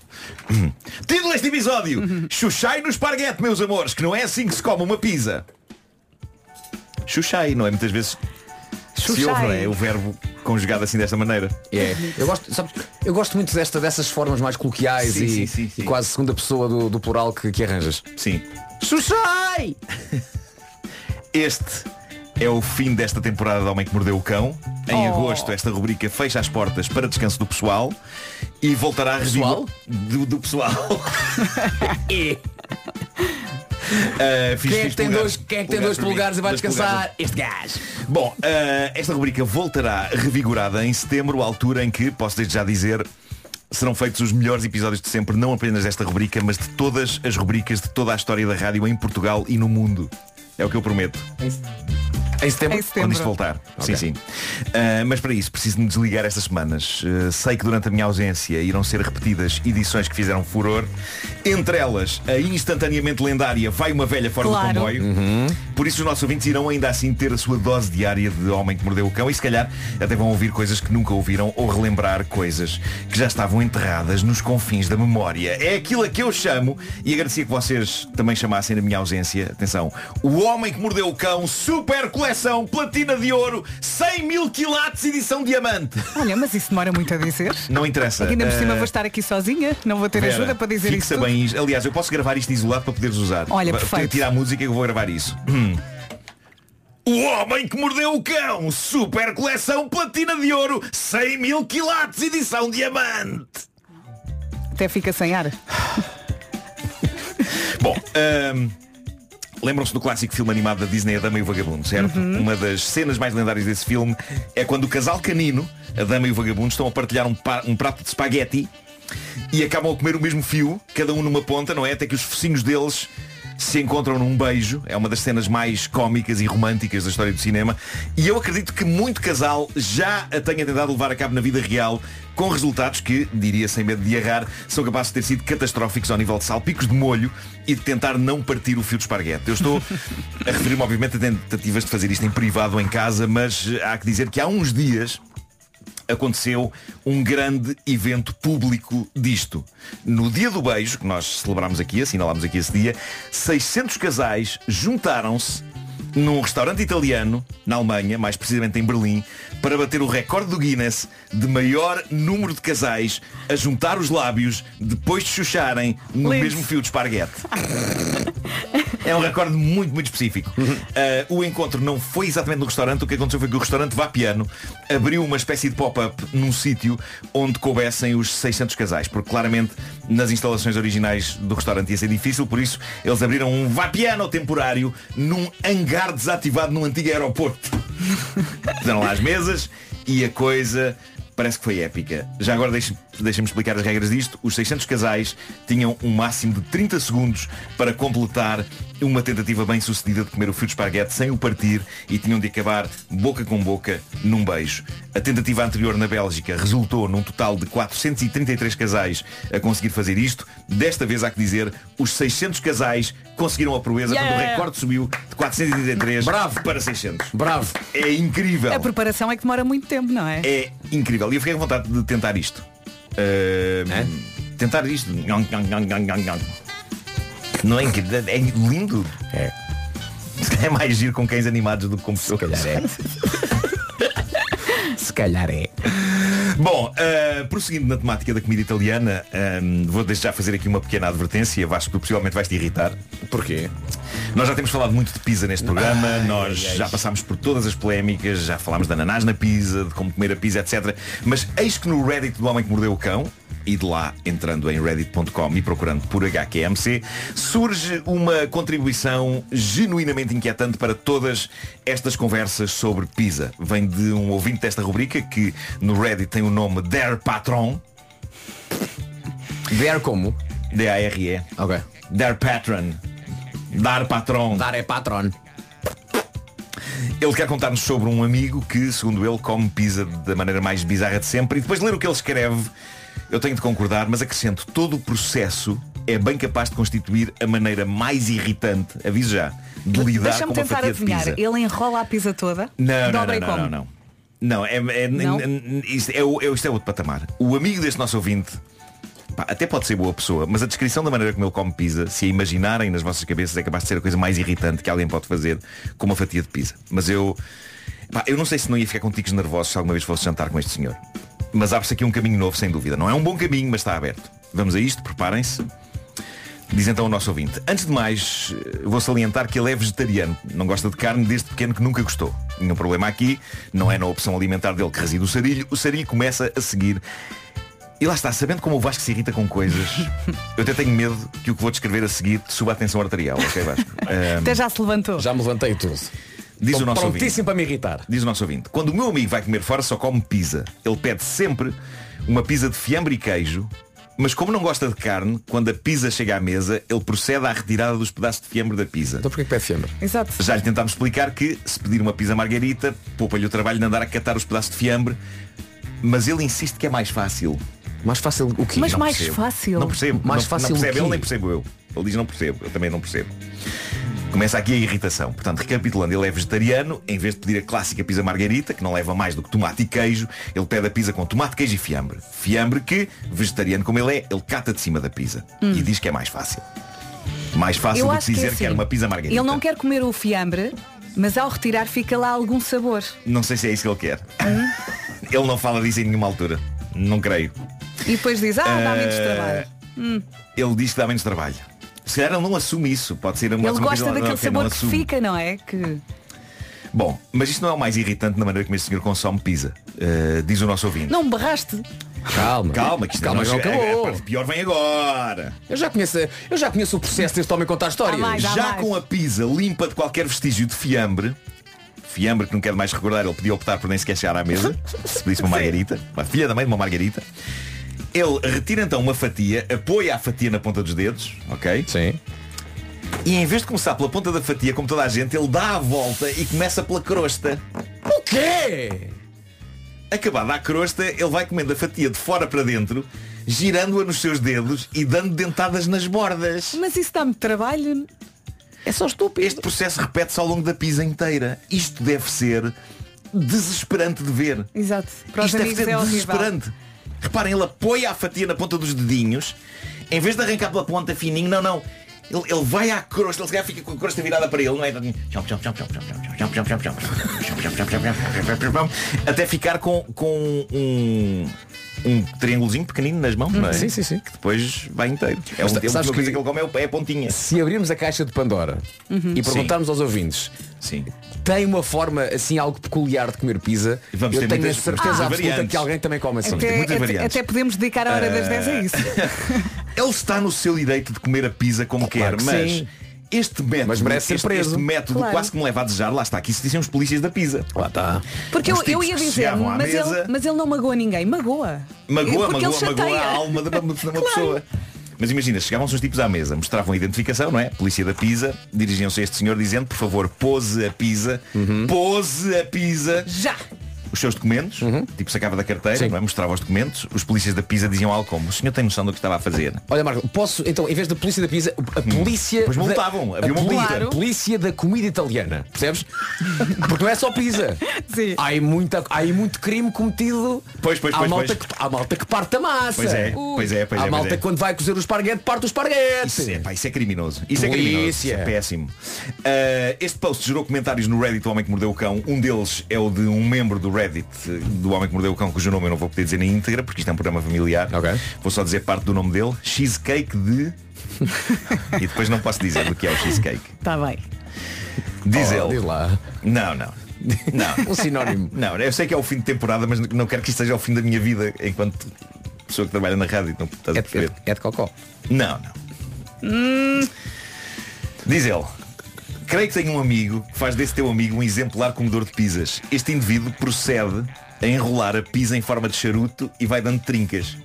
Título deste episódio: Xuxai no esparguete, meus amores, que não é assim que se come uma pizza. Xuxai, não é muitas vezes se ouve, não é? O verbo conjugado assim desta maneira. É. Eu gosto, sabes, eu gosto muito desta, dessas formas mais coloquiais Sim, e, sim, sim, sim. e quase segunda pessoa do, do plural que, que arranjas. Sim. Xuxai! Este é o fim desta temporada de Homem que Mordeu o Cão. Em Oh. agosto esta rubrica fecha as portas para descanso do pessoal e voltará a Pessoal? do, do pessoal. Uh, fiz- Quem é que tem dois, quem é que tem dois polegares e vai descansar? Este gajo. Bom, uh, esta rubrica voltará revigorada em setembro, altura em que, posso desde já dizer, serão feitos os melhores episódios de sempre, não apenas desta rubrica, mas de todas as rubricas de toda a história da rádio em Portugal e no mundo. É o que eu prometo. Em setembro? Em setembro. Quando isto voltar. Ok. Sim, sim. Ah, mas para isso preciso me desligar estas semanas. Ah, sei que durante a minha ausência irão ser repetidas edições que fizeram furor. Entre elas, a instantaneamente lendária Vai uma velha fora Claro. do comboio. Por isso os nossos ouvintes irão ainda assim ter a sua dose diária de Homem que Mordeu o Cão e se calhar até vão ouvir coisas que nunca ouviram ou relembrar coisas que já estavam enterradas nos confins da memória. É aquilo a que eu chamo, e agradecia que vocês também chamassem na minha ausência, atenção, o Homem que Mordeu o Cão Super Coleção Platina de Ouro 100 mil quilates edição diamante. Olha, mas isso demora muito a dizer. Não interessa. Aqui ainda por cima Ah, vou estar aqui sozinha, não vou ter Vera, ajuda para dizer isso. tudo. bem isto. Aliás, eu posso gravar isto isolado para poderes usar. Olha, perfeito. Tirar a música e eu vou gravar isso. Hum. O Homem que Mordeu o Cão Super Coleção Platina de Ouro 100 mil quilates edição diamante. Até fica sem ar. Bom, ahm, lembram-se do clássico filme animado da Disney A Dama e o Vagabundo, certo? Uma das cenas mais lendárias desse filme é quando o casal canino, a Dama e o Vagabundo, estão a partilhar um, pa- um prato de espaguete e acabam a comer o mesmo fio, cada um numa ponta, não é? Até que os focinhos deles se encontram num beijo. É uma das cenas mais cómicas e românticas da história do cinema. E eu acredito que muito casal já a tenha tentado levar a cabo na vida real, com resultados que, diria sem medo de errar, são capazes de ter sido catastróficos ao nível de salpicos de molho e de tentar não partir o fio de esparguete. Eu estou a referir-me, obviamente, a tentativas de fazer isto em privado ou em casa, mas há que dizer que há uns dias aconteceu um grande evento público disto. No dia do beijo, que nós celebramos aqui, assinalámos aqui esse dia, 600 casais juntaram-se num restaurante italiano, na Alemanha, mais precisamente em Berlim, para bater o recorde do Guinness de maior número de casais a juntar os lábios depois de chucharem no Lindo. mesmo fio de esparguete. É um recorde muito, muito específico. Ah, o encontro não foi exatamente no restaurante. O que aconteceu foi que o restaurante Vá Piano abriu uma espécie de pop-up num sítio onde coubessem os 600 casais. Porque claramente nas instalações originais do restaurante ia ser difícil. Por isso eles abriram um Vá Piano temporário num hangar desativado num antigo aeroporto. Fizeram lá as mesas e a coisa parece que foi épica. Já agora deixe- deixem-me explicar as regras disto. Os 600 casais tinham um máximo de 30 segundos para completar uma tentativa bem sucedida de comer o fio de esparguete sem o partir e tinham de acabar boca com boca num beijo. A tentativa anterior na Bélgica resultou num total de 433 casais a conseguir fazer isto. Desta vez há que dizer, os 600 casais conseguiram a proeza, Yeah! portanto o recorde subiu de 433 Bravo. para 600. Bravo. É incrível. A preparação é que demora muito tempo, não é? É incrível. E eu fiquei com vontade de tentar isto. Uh, Tentar isto. Não é incrível? É lindo. É. É mais giro com cães animados do que com pessoas. calhar é. Se calhar é. Bom, uh, prosseguindo na temática da comida italiana, um, vou desde já fazer aqui uma pequena advertência. Vasco, tu possivelmente vais te irritar. Porquê? Nós já temos falado muito de pizza neste programa, Ai, nós ai. já passámos por todas as polémicas, já falámos de ananás na pizza, de como comer a pizza, etc. Mas eis que no Reddit do Homem que Mordeu o Cão, e de lá entrando em reddit.com e procurando por HQMC, surge uma contribuição genuinamente inquietante para todas estas conversas sobre pizza. Vem de um ouvinte desta rubrica que no Reddit tem o nome Der Patron. Der como? D-A-R-E. Ok. Der Patron. Dar Patron. Dar é patron. Ele quer contar-nos sobre um amigo que, segundo ele, come pizza da maneira mais bizarra de sempre e depois de ler o que ele escreve, eu tenho de concordar, mas acrescento, todo o processo é bem capaz de constituir a maneira mais irritante, aviso já, de lidar com uma tentar fatia de adivinhar. pizza. Ele enrola a pizza toda. Não, não, dobra não, e não, come. não, não. Não, é, é, Não? n- n- isto, é, o- é, isto é outro patamar. O amigo deste nosso ouvinte, pá, até pode ser boa pessoa, mas a descrição da maneira como ele come pizza, se a imaginarem nas vossas cabeças, é capaz de ser a coisa mais irritante que alguém pode fazer com uma fatia de pizza. Mas eu, pá, eu não sei se não ia ficar com ticos nervosos se alguma vez fosse jantar com este senhor. Mas abre-se aqui um caminho novo, sem dúvida. Não é um bom caminho, mas está aberto. Vamos a isto, preparem-se. Diz então o nosso ouvinte. Antes de mais, eh, vou salientar que ele é vegetariano. Não gosta de carne desde pequeno que nunca gostou. Nenhum problema aqui. Não é na opção alimentar dele que reside o sarilho. O sarilho começa a seguir. E lá está, sabendo como o Vasco se irrita com coisas, eu até tenho medo que o que vou descrever a seguir suba a tensão arterial, ok Vasco? Ahm, Até já se levantou. Já me levantei tudo. Diz Estou o nosso prontíssimo ouvinte. para me irritar. Diz o nosso ouvinte. Quando o meu amigo vai comer fora só come pizza. Ele pede sempre uma pizza de fiambre e queijo. Mas como não gosta de carne, quando a pizza chega à mesa, ele procede à retirada dos pedaços de fiambre da pizza. Então porquê que pede fiambre? Exato. Já lhe tentámos explicar que se pedir uma pizza margarita, poupa-lhe o trabalho de andar a catar os pedaços de fiambre. Mas ele insiste que é mais fácil. Mais fácil o quê? Mas Não mais percebo. fácil. Não percebo. Mais não, fácil não o percebe quê? ele, nem percebo eu. Ele diz não percebo, eu também não percebo. Começa aqui a irritação. Portanto, recapitulando, ele é vegetariano, em vez de pedir a clássica pizza margarita, que não leva mais do que tomate e queijo, ele pede a pizza com tomate, queijo e fiambre. Fiambre que, vegetariano como ele é, ele cata de cima da pizza. E diz que é mais fácil. Mais fácil do que que dizer é que, era uma pizza margarita. Ele não quer comer o fiambre, mas ao retirar fica lá algum sabor. Não sei se é isso que ele quer. ele não fala disso em nenhuma altura. Não creio. E depois diz, ah, dá menos Eh, trabalho. Hum. Ele diz que dá menos trabalho. Se calhar ele não assume isso. Pode ser uma Ele gosta coisa- daquele ok, não sabor que assume. fica, não é? Que... Bom, mas isto não é o mais irritante na maneira como este senhor consome pizza. Uh, diz o nosso ouvinte. Não me barraste. Calma. Calma, que isto Calma, não não chega- acabou. a parte pior vem agora. Eu já conheço, eu já conheço o processo deste homem contar histórias. Há mais, Já mais. com a pizza limpa de qualquer vestígio de fiambre, fiambre que não quero mais recordar, ele podia optar por nem sequer chegar à mesa, se pedisse uma margarita, uma filha da mãe de uma margarita. Ele retira então uma fatia, apoia a fatia na ponta dos dedos, ok? Sim. E em vez de começar pela ponta da fatia, como toda a gente, ele dá a volta e começa pela crosta. O quê? Acabada a crosta, ele vai comendo a fatia de fora para dentro, girando-a nos seus dedos e dando dentadas nas bordas. Mas isso dá-me trabalho. É só estúpido. Este processo repete-se ao longo da pizza inteira. Isto deve ser desesperante de ver. Exato. Para Isto deve ser é horrível. Reparem, ele apoia a fatia na ponta dos dedinhos, em vez de arrancar pela ponta fininho, não, não. Ele, ele vai à crosta, ele se calhar fica com a crosta virada para ele, não é? Até ficar com, com um, um triângulozinho pequenino nas mãos, não é? Sim, sim, sim. Que depois vai inteiro. É um, Mas sabes que- que ele come é o- é a pontinha. Se abrirmos a caixa de Pandora Uhum. e perguntarmos aos ouvintes Sim. Tem uma forma assim algo peculiar de comer pizza, Vamos eu ter tenho a certeza muitas absoluta que alguém também come assim. Até, muitas até, variantes. até podemos dedicar a hora das 10 a isso. Ele está no seu direito de comer a pizza como quer, que mas sim. este método, Mas merece ser este, preso. este método Claro. quase que me leva a desejar, lá está, aqui se dizem os polícias da pizza. Lá está. Porque eu, eu ia dizer, mas ele, mas ele não magoa ninguém. Magoa. Magoa, Porque magoa, magoa a alma de uma, de uma pessoa. Mas imagina, chegavam-se uns tipos à mesa, mostravam a identificação, não é? Polícia da pizza, dirigiam-se a este senhor dizendo, por favor, pose a pizza, Uhum. pose a pizza. Já. Os seus documentos, tipo sacava da carteira, não é? mostrava os documentos, os polícias da Pisa diziam algo como, o senhor tem noção do que estava a fazer? Olha Marco, posso, então, em vez da polícia da pizza, a polícia. Pois da- multavam, havia a uma multa. a polícia da comida italiana. Percebes? Porque não é só pizza. Sim. Há aí, muita, há aí muito crime cometido. Pois, pois, há pois, malta pois. Que, há malta que parte a massa. Pois é, pois é, pois há é, pois malta é. que quando vai cozer o esparguete, parte o esparguete. Isso é, pá, isso é criminoso. Isso é criminoso. Isso Polícia. é péssimo. Uh, este post gerou comentários no Reddit do Homem que Mordeu o Cão. Um deles é o de um membro do Reddit uh, do Homem que Mordeu o Cão, cujo nome eu não vou poder dizer na íntegra, porque isto é um programa familiar. Vou só dizer parte do nome dele. Cheesecake de. e depois não posso dizer do que é o cheesecake. Está Tá bem. Diz Oh, ele. diz lá. Não, não. Não. Um sinónimo. Não, eu sei que é o fim de temporada, mas não quero que isto seja o fim da minha vida enquanto pessoa que trabalha na rádio. Não estás a perceber? É de cocó. Não, não. Diz ele. Creio que tenho um amigo que faz desse teu amigo um exemplar comedor de pizzas. Este indivíduo procede a enrolar a pizza em forma de charuto e vai dando trincas.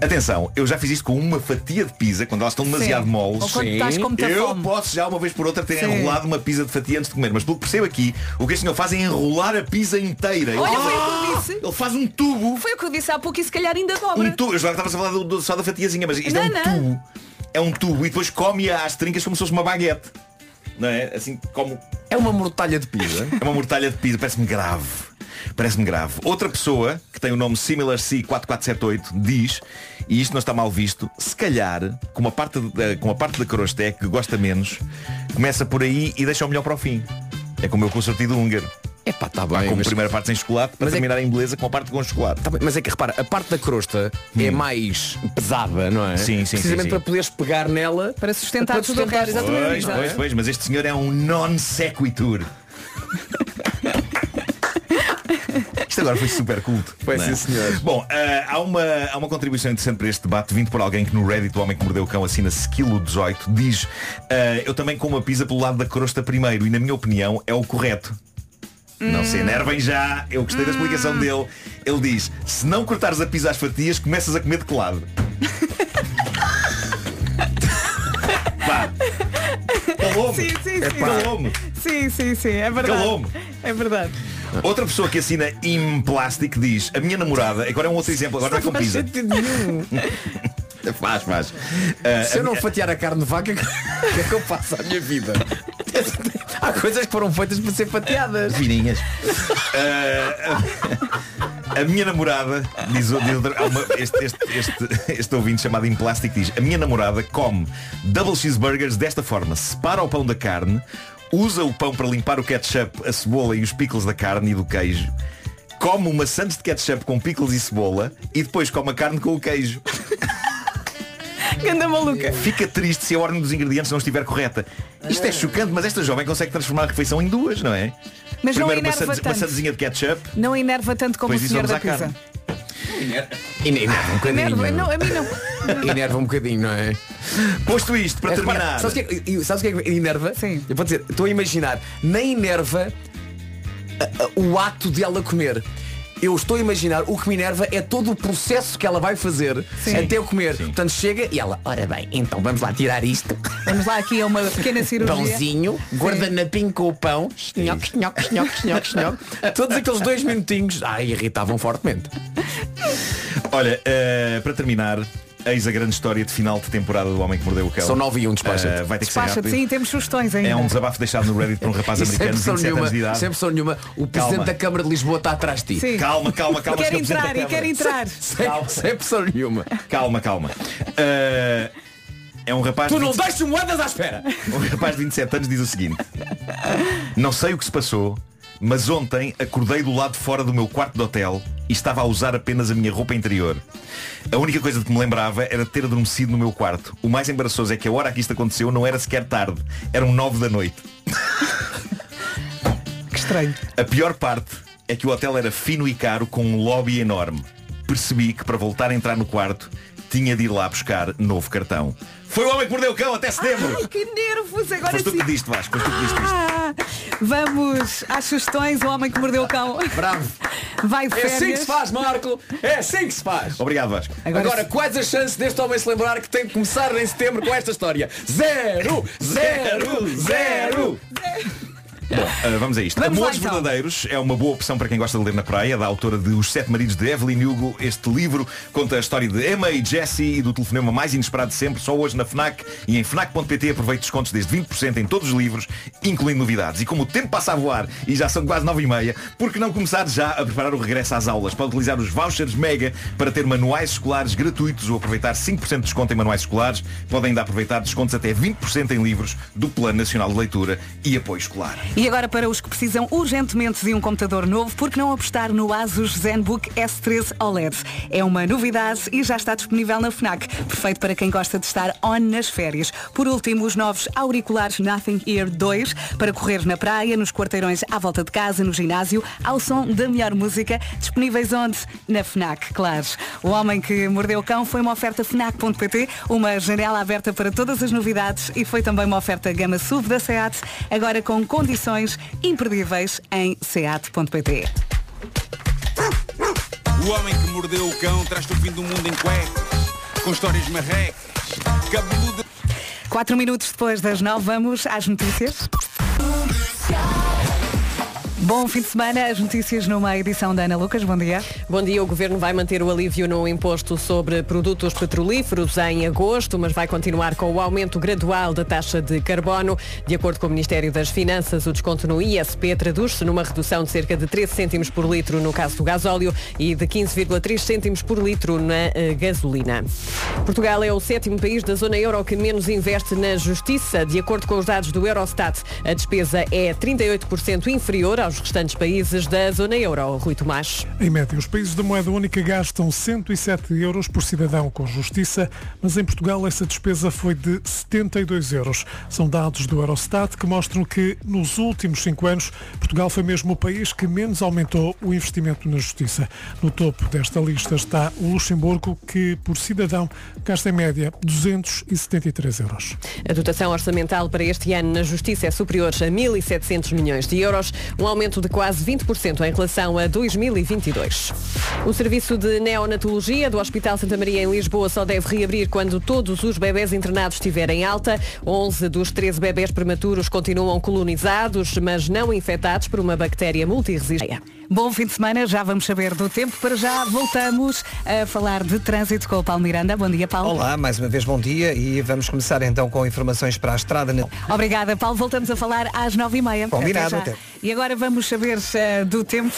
Atenção, eu já fiz isto com uma fatia de pizza quando elas estão demasiado Sim. moles. Ou quando estás com muita eu fome. posso já uma vez por outra ter Sim. enrolado uma pizza de fatia antes de comer, mas pelo que percebo aqui, o que este senhor faz é enrolar a pizza inteira. Olha, ele, foi o que eu disse. ele faz um tubo. Foi o que eu disse há pouco e se calhar ainda dobra. Um tubo. Eu já estava a falar do- do- só da fatiazinha, mas isto Não, é um não. tubo. É um tubo e depois come-a às trincas como se fosse uma baguete. Não é? Assim como. É uma mortalha de pizza. É uma mortalha de pizza, parece-me grave. Parece-me grave. Outra pessoa, que tem o nome Similar C4478, diz, e isto não está mal visto, se calhar, com uma parte, da- com a parte da crosta é que gosta menos, começa por aí e deixa o melhor para o fim. É como eu com o sortido húngaro. É pá, está Há bem. como mas- primeira parte sem chocolate, para Mas é terminar em beleza com a parte com chocolate. Tá bem, mas é que repara, a parte da crosta é mais pesada, não é? Hum. Sim, sim, Precisamente sim, sim. para poderes pegar nela Para sustentar para tudo o sustentar, resto. exatamente. Pois, pois, pois, mas este senhor é um non sequitur. Isto agora foi super culto. Foi, é? sim, senhor. Bom, ah, há, uma, há uma contribuição interessante para este debate vindo por alguém que no Reddit o homem que mordeu o cão assina Skilo 18 diz ah, eu também como a pizza pelo lado da crosta primeiro e na minha opinião é o correto. Não se enervem já, eu gostei da explicação dele. Ele diz, se não cortares a pizza às fatias, começas a comer de que lado? Pá. Calou-me. Sim, sim, sim. Calou-me. Sim, sim, sim, é verdade. Calou-me. É verdade. Outra pessoa que assina Im Plastic diz A minha namorada, agora é um outro exemplo Agora não é com pizza. Faz, faz. Ah, Se eu não minha- fatiar a carne de vaca, o que é que eu faço à minha vida? Há coisas que foram feitas para ser fatiadas. Fininhas Ah, A minha namorada Diz, diz uma- este, este, este, este ouvinte chamado Im Plastic diz A minha namorada come double cheeseburgers desta forma. Separa o pão da carne Usa o pão para limpar o ketchup A cebola e os pickles da carne e do queijo. Come uma sandes de ketchup com pickles e cebola E depois come a carne com o queijo Ganda maluca. Fica triste se a ordem dos ingredientes não estiver correta. Isto é chocante, mas esta jovem consegue transformar a refeição em duas, não é? Mas não Primeiro sandes- uma tanto. de ketchup, Não enerva tanto como o senhor da à pizza. Enerva um bocadinho. Enerva, não, a mim não. Enerva um bocadinho, não é? Posto isto, para É, repara, terminar. sabes o que, é- sabes o que é que enerva? Sim. Eu vou dizer, estou a imaginar, nem enerva a- a- o ato de ela comer. Eu estou a imaginar, o que me enerva é todo o processo que ela vai fazer Sim. até eu comer. Portanto, chega e ela, ora bem, então vamos lá tirar isto. Vamos lá aqui a uma pequena cirurgia. Pãozinho, guardanapinho com o pão, chinhoque, chinhoque, chinhoque, chinhoque, chinhoque. Todos aqueles dois minutinhos, ai, irritavam fortemente. Olha, eh, para terminar, eis a grande história de final de temporada do Homem que Mordeu o Cão. São 9 e 1, despacha-te. Eh, vai ter que ser rápido. sim, temos sugestões ainda. É um desabafo deixado no Reddit por um rapaz americano de pressão 27 nenhuma, anos de idade. sem pressão nenhuma, o presidente Calma. da Câmara de Lisboa está atrás de ti. Sim. Calma, calma, calma. Quer entrar e quer entrar. Sem, sem pressão nenhuma. Calma, calma. Eh, é um rapaz. Tu não 27 deixas moedas à espera. Um rapaz de 27 anos diz o seguinte Não sei o que se passou Mas ontem acordei do lado de fora do meu quarto de hotel E estava a usar apenas a minha roupa interior. A única coisa que me lembrava Era ter adormecido no meu quarto. O mais embaraçoso é que a hora que isto aconteceu Não era sequer tarde. Eram 9 da noite. Que estranho. A pior parte é que o hotel era fino e caro Com um lobby enorme. Percebi que para voltar a entrar no quarto Tinha de ir lá buscar novo cartão Foi o homem que mordeu o cão até setembro Ai, que nervos, agora Foste tu sim. que diste, Vasco, foste tu que diste isto. Ah, vamos às sugestões. O homem que mordeu o cão. Bravo. Vai de É assim que férias. se faz, Marco. É assim que se faz. Obrigado, Vasco Agora Agora, quais as chances deste homem se lembrar que tem que começar em setembro com esta história? Zero! Zero! Zero! Bom, uh, vamos a isto. Vamos lá, Amores então. Verdadeiros é uma boa opção para quem gosta de ler na praia, da autora de Os Sete Maridos de Evelyn Hugo. Este livro conta a história de Emma e Jesse e do telefonema mais inesperado de sempre, só hoje na FNAC e em FNAC.pt aproveite descontos desde 20% em todos os livros, incluindo novidades. E como o tempo passa a voar e já são quase 9 e meia, por que não começar já a preparar o regresso às aulas? Pode utilizar os vouchers Mega para ter manuais escolares gratuitos ou aproveitar 5% de desconto em manuais escolares. Podem ainda aproveitar descontos até 20% em livros do Plano Nacional de Leitura e Apoio Escolar. E agora para os que precisam urgentemente de um computador novo, por que não apostar no Asus ZenBook S13 OLED? É uma novidade e já está disponível na FNAC. Perfeito para quem gosta de estar on nas férias. Por último, os novos auriculares Nothing Ear 2 para correr na praia, nos quarteirões à volta de casa, no ginásio, ao som da melhor música, disponíveis onde? Na FNAC, claro. O Homem que Mordeu o Cão foi uma oferta FNAC.pt, uma janela aberta para todas as novidades e foi também uma oferta gama SUV da SEAT, agora com condições imperdíveis em seat.pt. O homem que mordeu o cão traz-te o fim do mundo em cuecas, com histórias marrecas, cabeluda. Quatro minutos depois das nove, vamos às notícias. Bom fim de semana, as notícias numa edição da Ana Lucas. Bom dia. Bom dia. O Governo vai manter o alívio no imposto sobre produtos petrolíferos em agosto, mas vai continuar com o aumento gradual da taxa de carbono. De acordo com o Ministério das Finanças, o desconto no ISP traduz-se numa redução de cerca de 13 cêntimos por litro no caso do gasóleo e de 15,3 cêntimos por litro na eh, gasolina. Portugal é o sétimo país da zona euro que menos investe na justiça. De acordo com os dados do Eurostat, a despesa é 38% inferior aos restantes países da zona euro. Rui Tomás. Em média, os países da moeda única gastam 107 euros por cidadão com justiça, mas em Portugal essa despesa foi de 72 euros. São dados do Eurostat que mostram que nos últimos cinco anos Portugal foi mesmo o país que menos aumentou o investimento na justiça. No topo desta lista está o Luxemburgo, que por cidadão gasta em média 273 euros. A dotação orçamental para este ano na Justiça é superior a 1.700 milhões de euros, um aumento de quase 20% em relação a 2022. O serviço de neonatologia do Hospital Santa Maria em Lisboa só deve reabrir quando todos os bebés internados estiverem alta. 11 dos 13 bebés prematuros continuam colonizados, mas não infectados por uma bactéria multiresistente. Bom fim de semana, já vamos saber do tempo. Para já voltamos a falar de trânsito com o Paulo Miranda. Bom dia, Paulo. Olá, mais uma vez bom dia e vamos começar então com informações para a estrada. Obrigada, Paulo. Voltamos a falar às nove e meia. Combinado, Até já. até. E agora vamos saber eh, do tempo.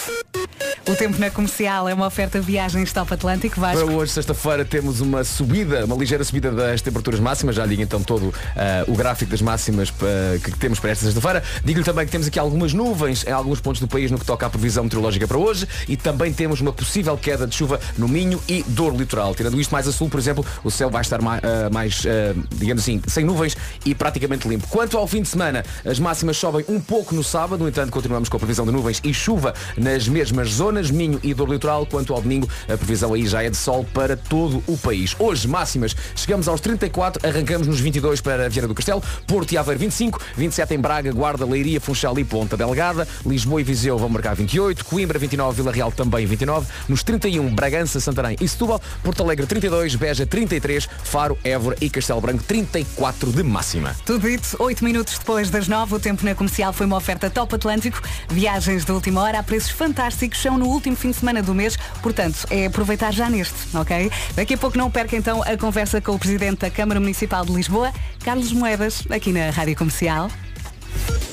O tempo na comercial é uma oferta viagens Top Atlântico. Vasco. Para hoje, sexta-feira, temos uma subida, uma ligeira subida das temperaturas máximas. Já digo então todo ah, o gráfico das máximas ah, que temos para esta sexta-feira. Digo-lhe também que temos aqui algumas nuvens em alguns pontos do país no que toca à previsão meteorológica para hoje e também temos uma possível queda de chuva no Minho e Douro Litoral. Tirando isto mais a sul, por exemplo, o céu vai estar mais, mais ah, digamos assim, sem nuvens e praticamente limpo. Quanto ao fim de semana, as máximas sobem um pouco no sábado, no entanto, continuamos com previsão de nuvens e chuva nas mesmas zonas, Minho e Douro Litoral. Quanto ao domingo, a previsão aí já é de sol para todo o país. Hoje, máximas, chegamos aos 34, arrancamos nos 22 para Vieira do Castelo, Porto e Aveiro 25, 27 em Braga, Guarda, Leiria, Funchal e Ponta Delgada, Lisboa e Viseu vão marcar 28, Coimbra 29, Vila Real também 29, nos 31 Bragança, Santarém e Setúbal, Porto Alegre 32, Beja 33, Faro, Évora e Castelo Branco 34 de máxima. Tudo dito, 8 minutos depois das 9, o tempo na comercial foi uma oferta Top Atlântico. Viagens de última hora a preços fantásticos, são no último fim de semana do mês, portanto, é aproveitar já neste, ok? Daqui a pouco não perca então a conversa com o Presidente da Câmara Municipal de Lisboa, Carlos Moedas, aqui na Rádio Comercial.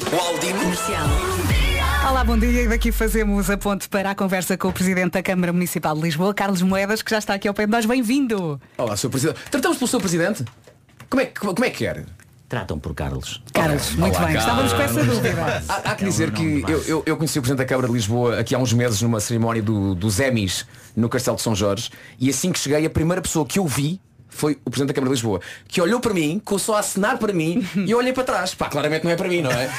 Comercial. Olá, bom dia. E daqui fazemos a ponte para a conversa com o Presidente da Câmara Municipal de Lisboa, Carlos Moedas, que já está aqui ao pé de nós. Bem-vindo! Olá, Sr. Presidente. Tratamos pelo Sr. Presidente? Como é, como é que quer? Tratam por Carlos. Carlos, muito Olá, bem. Estávamos com essa Carlos. dúvida. Há, há que dizer que eu, eu, eu conheci o Presidente da Câmara de Lisboa aqui há uns meses numa cerimónia do, dos Emmys no Castelo de São Jorge e assim que cheguei a primeira pessoa que eu vi foi o Presidente da Câmara de Lisboa, que olhou para mim, começou a acenar para mim e eu olhei para trás. Pá, claramente não é para mim, não é?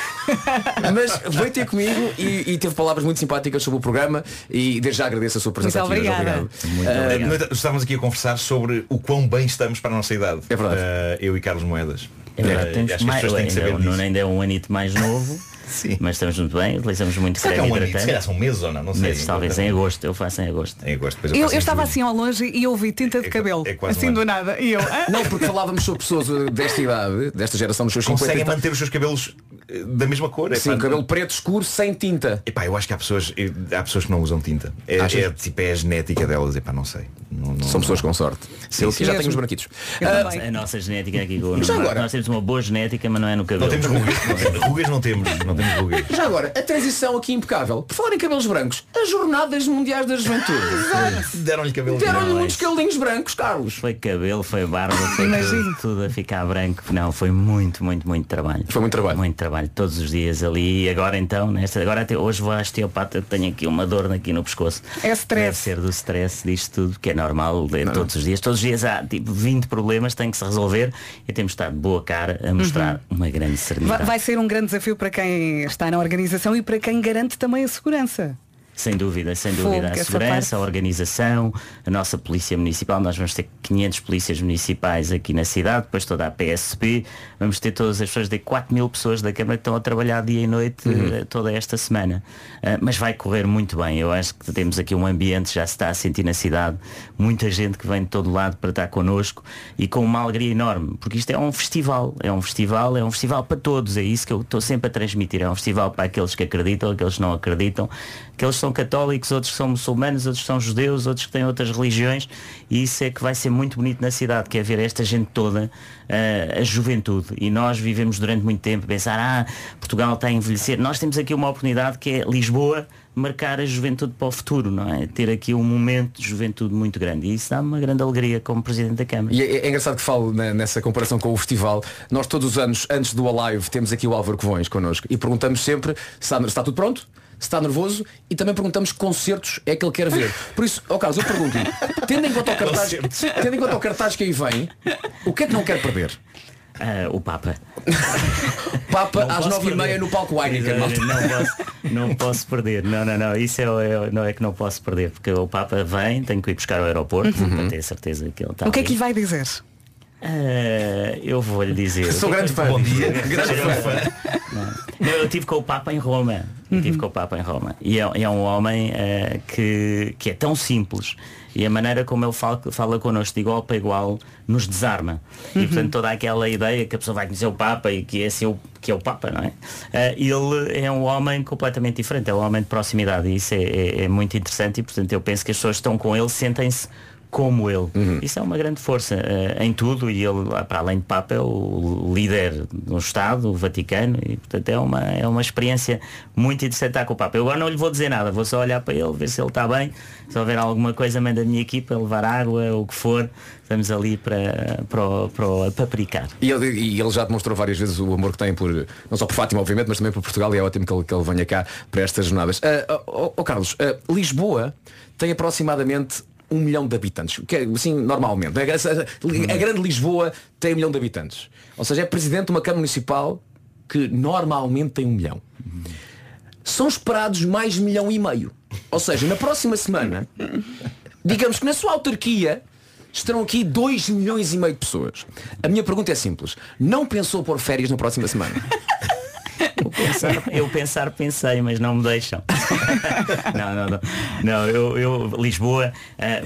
Mas veio ter comigo e, e teve palavras muito simpáticas sobre o programa e desde já agradeço a sua presença Muito aqui. hoje. obrigada. Muito Ah, obrigado. No entanto, Estávamos aqui a conversar sobre o quão bem estamos para a nossa idade. É verdade. Eh, eu e Carlos Moedas. É verdade, temos as mais, pessoas têm que ainda, saber disso. ainda é um anito mais novo, mas estamos muito bem, utilizamos muito Será que é creme um hidratante. Se calhar são meses ou não? Não sei. Meses, talvez em agosto, eu faço em agosto. Em agosto, Eu, eu em estava assim ao longe e ouvi tinta de cabelo, quase assim um do nada. E eu, ah, Não, porque falávamos sobre pessoas desta idade, desta geração dos seus 50 Conseguem e manter os seus cabelos da mesma cor. Sim, Epá, cabelo preto escuro sem tinta. Epá, eu acho que há pessoas, há pessoas que não usam tinta. É, Achas? é, tipo, é a genética delas, epá, não sei. Não- não- São pessoas não- com sorte. Sim, eu sim. já tenho os branquitos. Ah, a nossa genética aqui com o Já agora? Nós temos uma boa genética, mas não é no cabelo. Não temos rugas. rugas não temos, não temos rugas. Já agora, a transição aqui impecável. Por falar em cabelos brancos, as jornadas mundiais da juventude. Deram-lhe cabelo Deram-lhe Não, muitos cabelinhos brancos, Carlos. Foi cabelo, foi barba, foi tudo, tudo a ficar branco. Não, foi muito, muito, muito trabalho. Foi muito trabalho. Muito trabalho, todos os dias ali. E agora então, nesta, agora até hoje vou à osteopata, tenho aqui uma dor aqui no pescoço. É Deve stress. ser do stress disto tudo, que é normal de, todos os dias. Todos os dias há tipo 20 problemas, tem que se resolver e temos de estar de boa cara a mostrar uma grande Vai, serenidade. vai ser um grande desafio para quem está na organização e para quem garante também a segurança. Sem dúvida, sem Fogo, dúvida. A essa segurança, a organização, a nossa polícia municipal, nós vamos ter 500 polícias municipais aqui na cidade, depois toda a PSP, vamos ter todas as pessoas de 4 mil pessoas da Câmara que estão a trabalhar dia e noite Uhum. eh, toda esta semana. Ah, mas vai correr muito bem. Eu acho que temos aqui um ambiente, já se está a sentir na cidade, muita gente que vem de todo lado para estar connosco e com uma alegria enorme, porque isto é um festival, é um festival, é um festival para todos, é isso que eu estou sempre a transmitir, é um festival para aqueles que acreditam, aqueles que não acreditam, aqueles que são católicos, outros que são muçulmanos, outros que são judeus, outros que têm outras religiões, e isso é que vai ser muito bonito na cidade, que é ver esta gente toda, ah, a juventude. E nós vivemos durante muito tempo a pensar, ah, Portugal está a envelhecer. Nós temos aqui uma oportunidade que é Lisboa marcar a juventude para o futuro, não é? Ter aqui um momento de juventude muito grande. E isso dá-me uma grande alegria como Presidente da Câmara. E é, é engraçado que falo nessa comparação com o festival. Nós todos os anos, antes do Alive, temos aqui o Álvaro Covões connosco e perguntamos sempre se está, está tudo pronto, se está nervoso e também perguntamos que concertos é que ele quer ver. Por isso, ó Carlos, eu pergunto tendo em conta o cartaz, tendo em conta o cartaz que aí vem, o que é que não quer perder? Ah, o Papa. Papa Não às nove e meia no palco Heineken. Não, não posso, não posso perder. Não, não, não. Isso é, o- é, o- não é que não posso perder, porque o Papa vem, tenho que ir buscar ao aeroporto Uhum. para ter certeza que ele está. o que é que ali. lhe vai dizer? Ah, eu vou-lhe dizer. Sou grande fã. Bom dia. Grande fã. Não, eu estive com o Papa em Roma. Eu Estive com o Papa em Roma. E é, é um homem eh, que, que é tão simples. E a maneira como ele fala, fala connosco de igual para igual nos desarma. E portanto toda aquela ideia que a pessoa vai conhecer o Papa e que é, seu, que é o Papa, não é? Eh, ele é um homem completamente diferente, é um homem de proximidade. E isso é, é- é muito interessante e portanto eu penso que as pessoas que estão com ele sentem-se como ele. Isso é uma grande força eh, em tudo e ele, para além de Papa, é o líder do Estado, o Vaticano, e portanto é uma, é uma experiência muito interessante estar com o Papa. Eu agora não lhe vou dizer nada, vou só olhar para ele, ver se ele está bem, se houver alguma coisa, manda a minha equipa levar água, o que for, estamos ali para, para, para, pericar. E ele, e ele já demonstrou várias vezes o amor que tem por, não só por Fátima, obviamente, mas também por Portugal e é ótimo que ele, que ele venha cá para estas jornadas. Ah, ó- ó, Carlos, ah, Lisboa tem aproximadamente um milhão de habitantes, que é assim normalmente. A, a- a grande Lisboa tem um milhão de habitantes. Ou seja, é presidente de uma Câmara Municipal que normalmente tem um milhão. São esperados mais um milhão e meio. Ou seja, na próxima semana, digamos que na sua autarquia estarão aqui 2 milhões e meio de pessoas. A minha pergunta é simples. Não pensou pôr férias na próxima semana? Eu pensar, eu pensar pensei, mas não me deixam. não, não, não. Não, eu, eu Lisboa,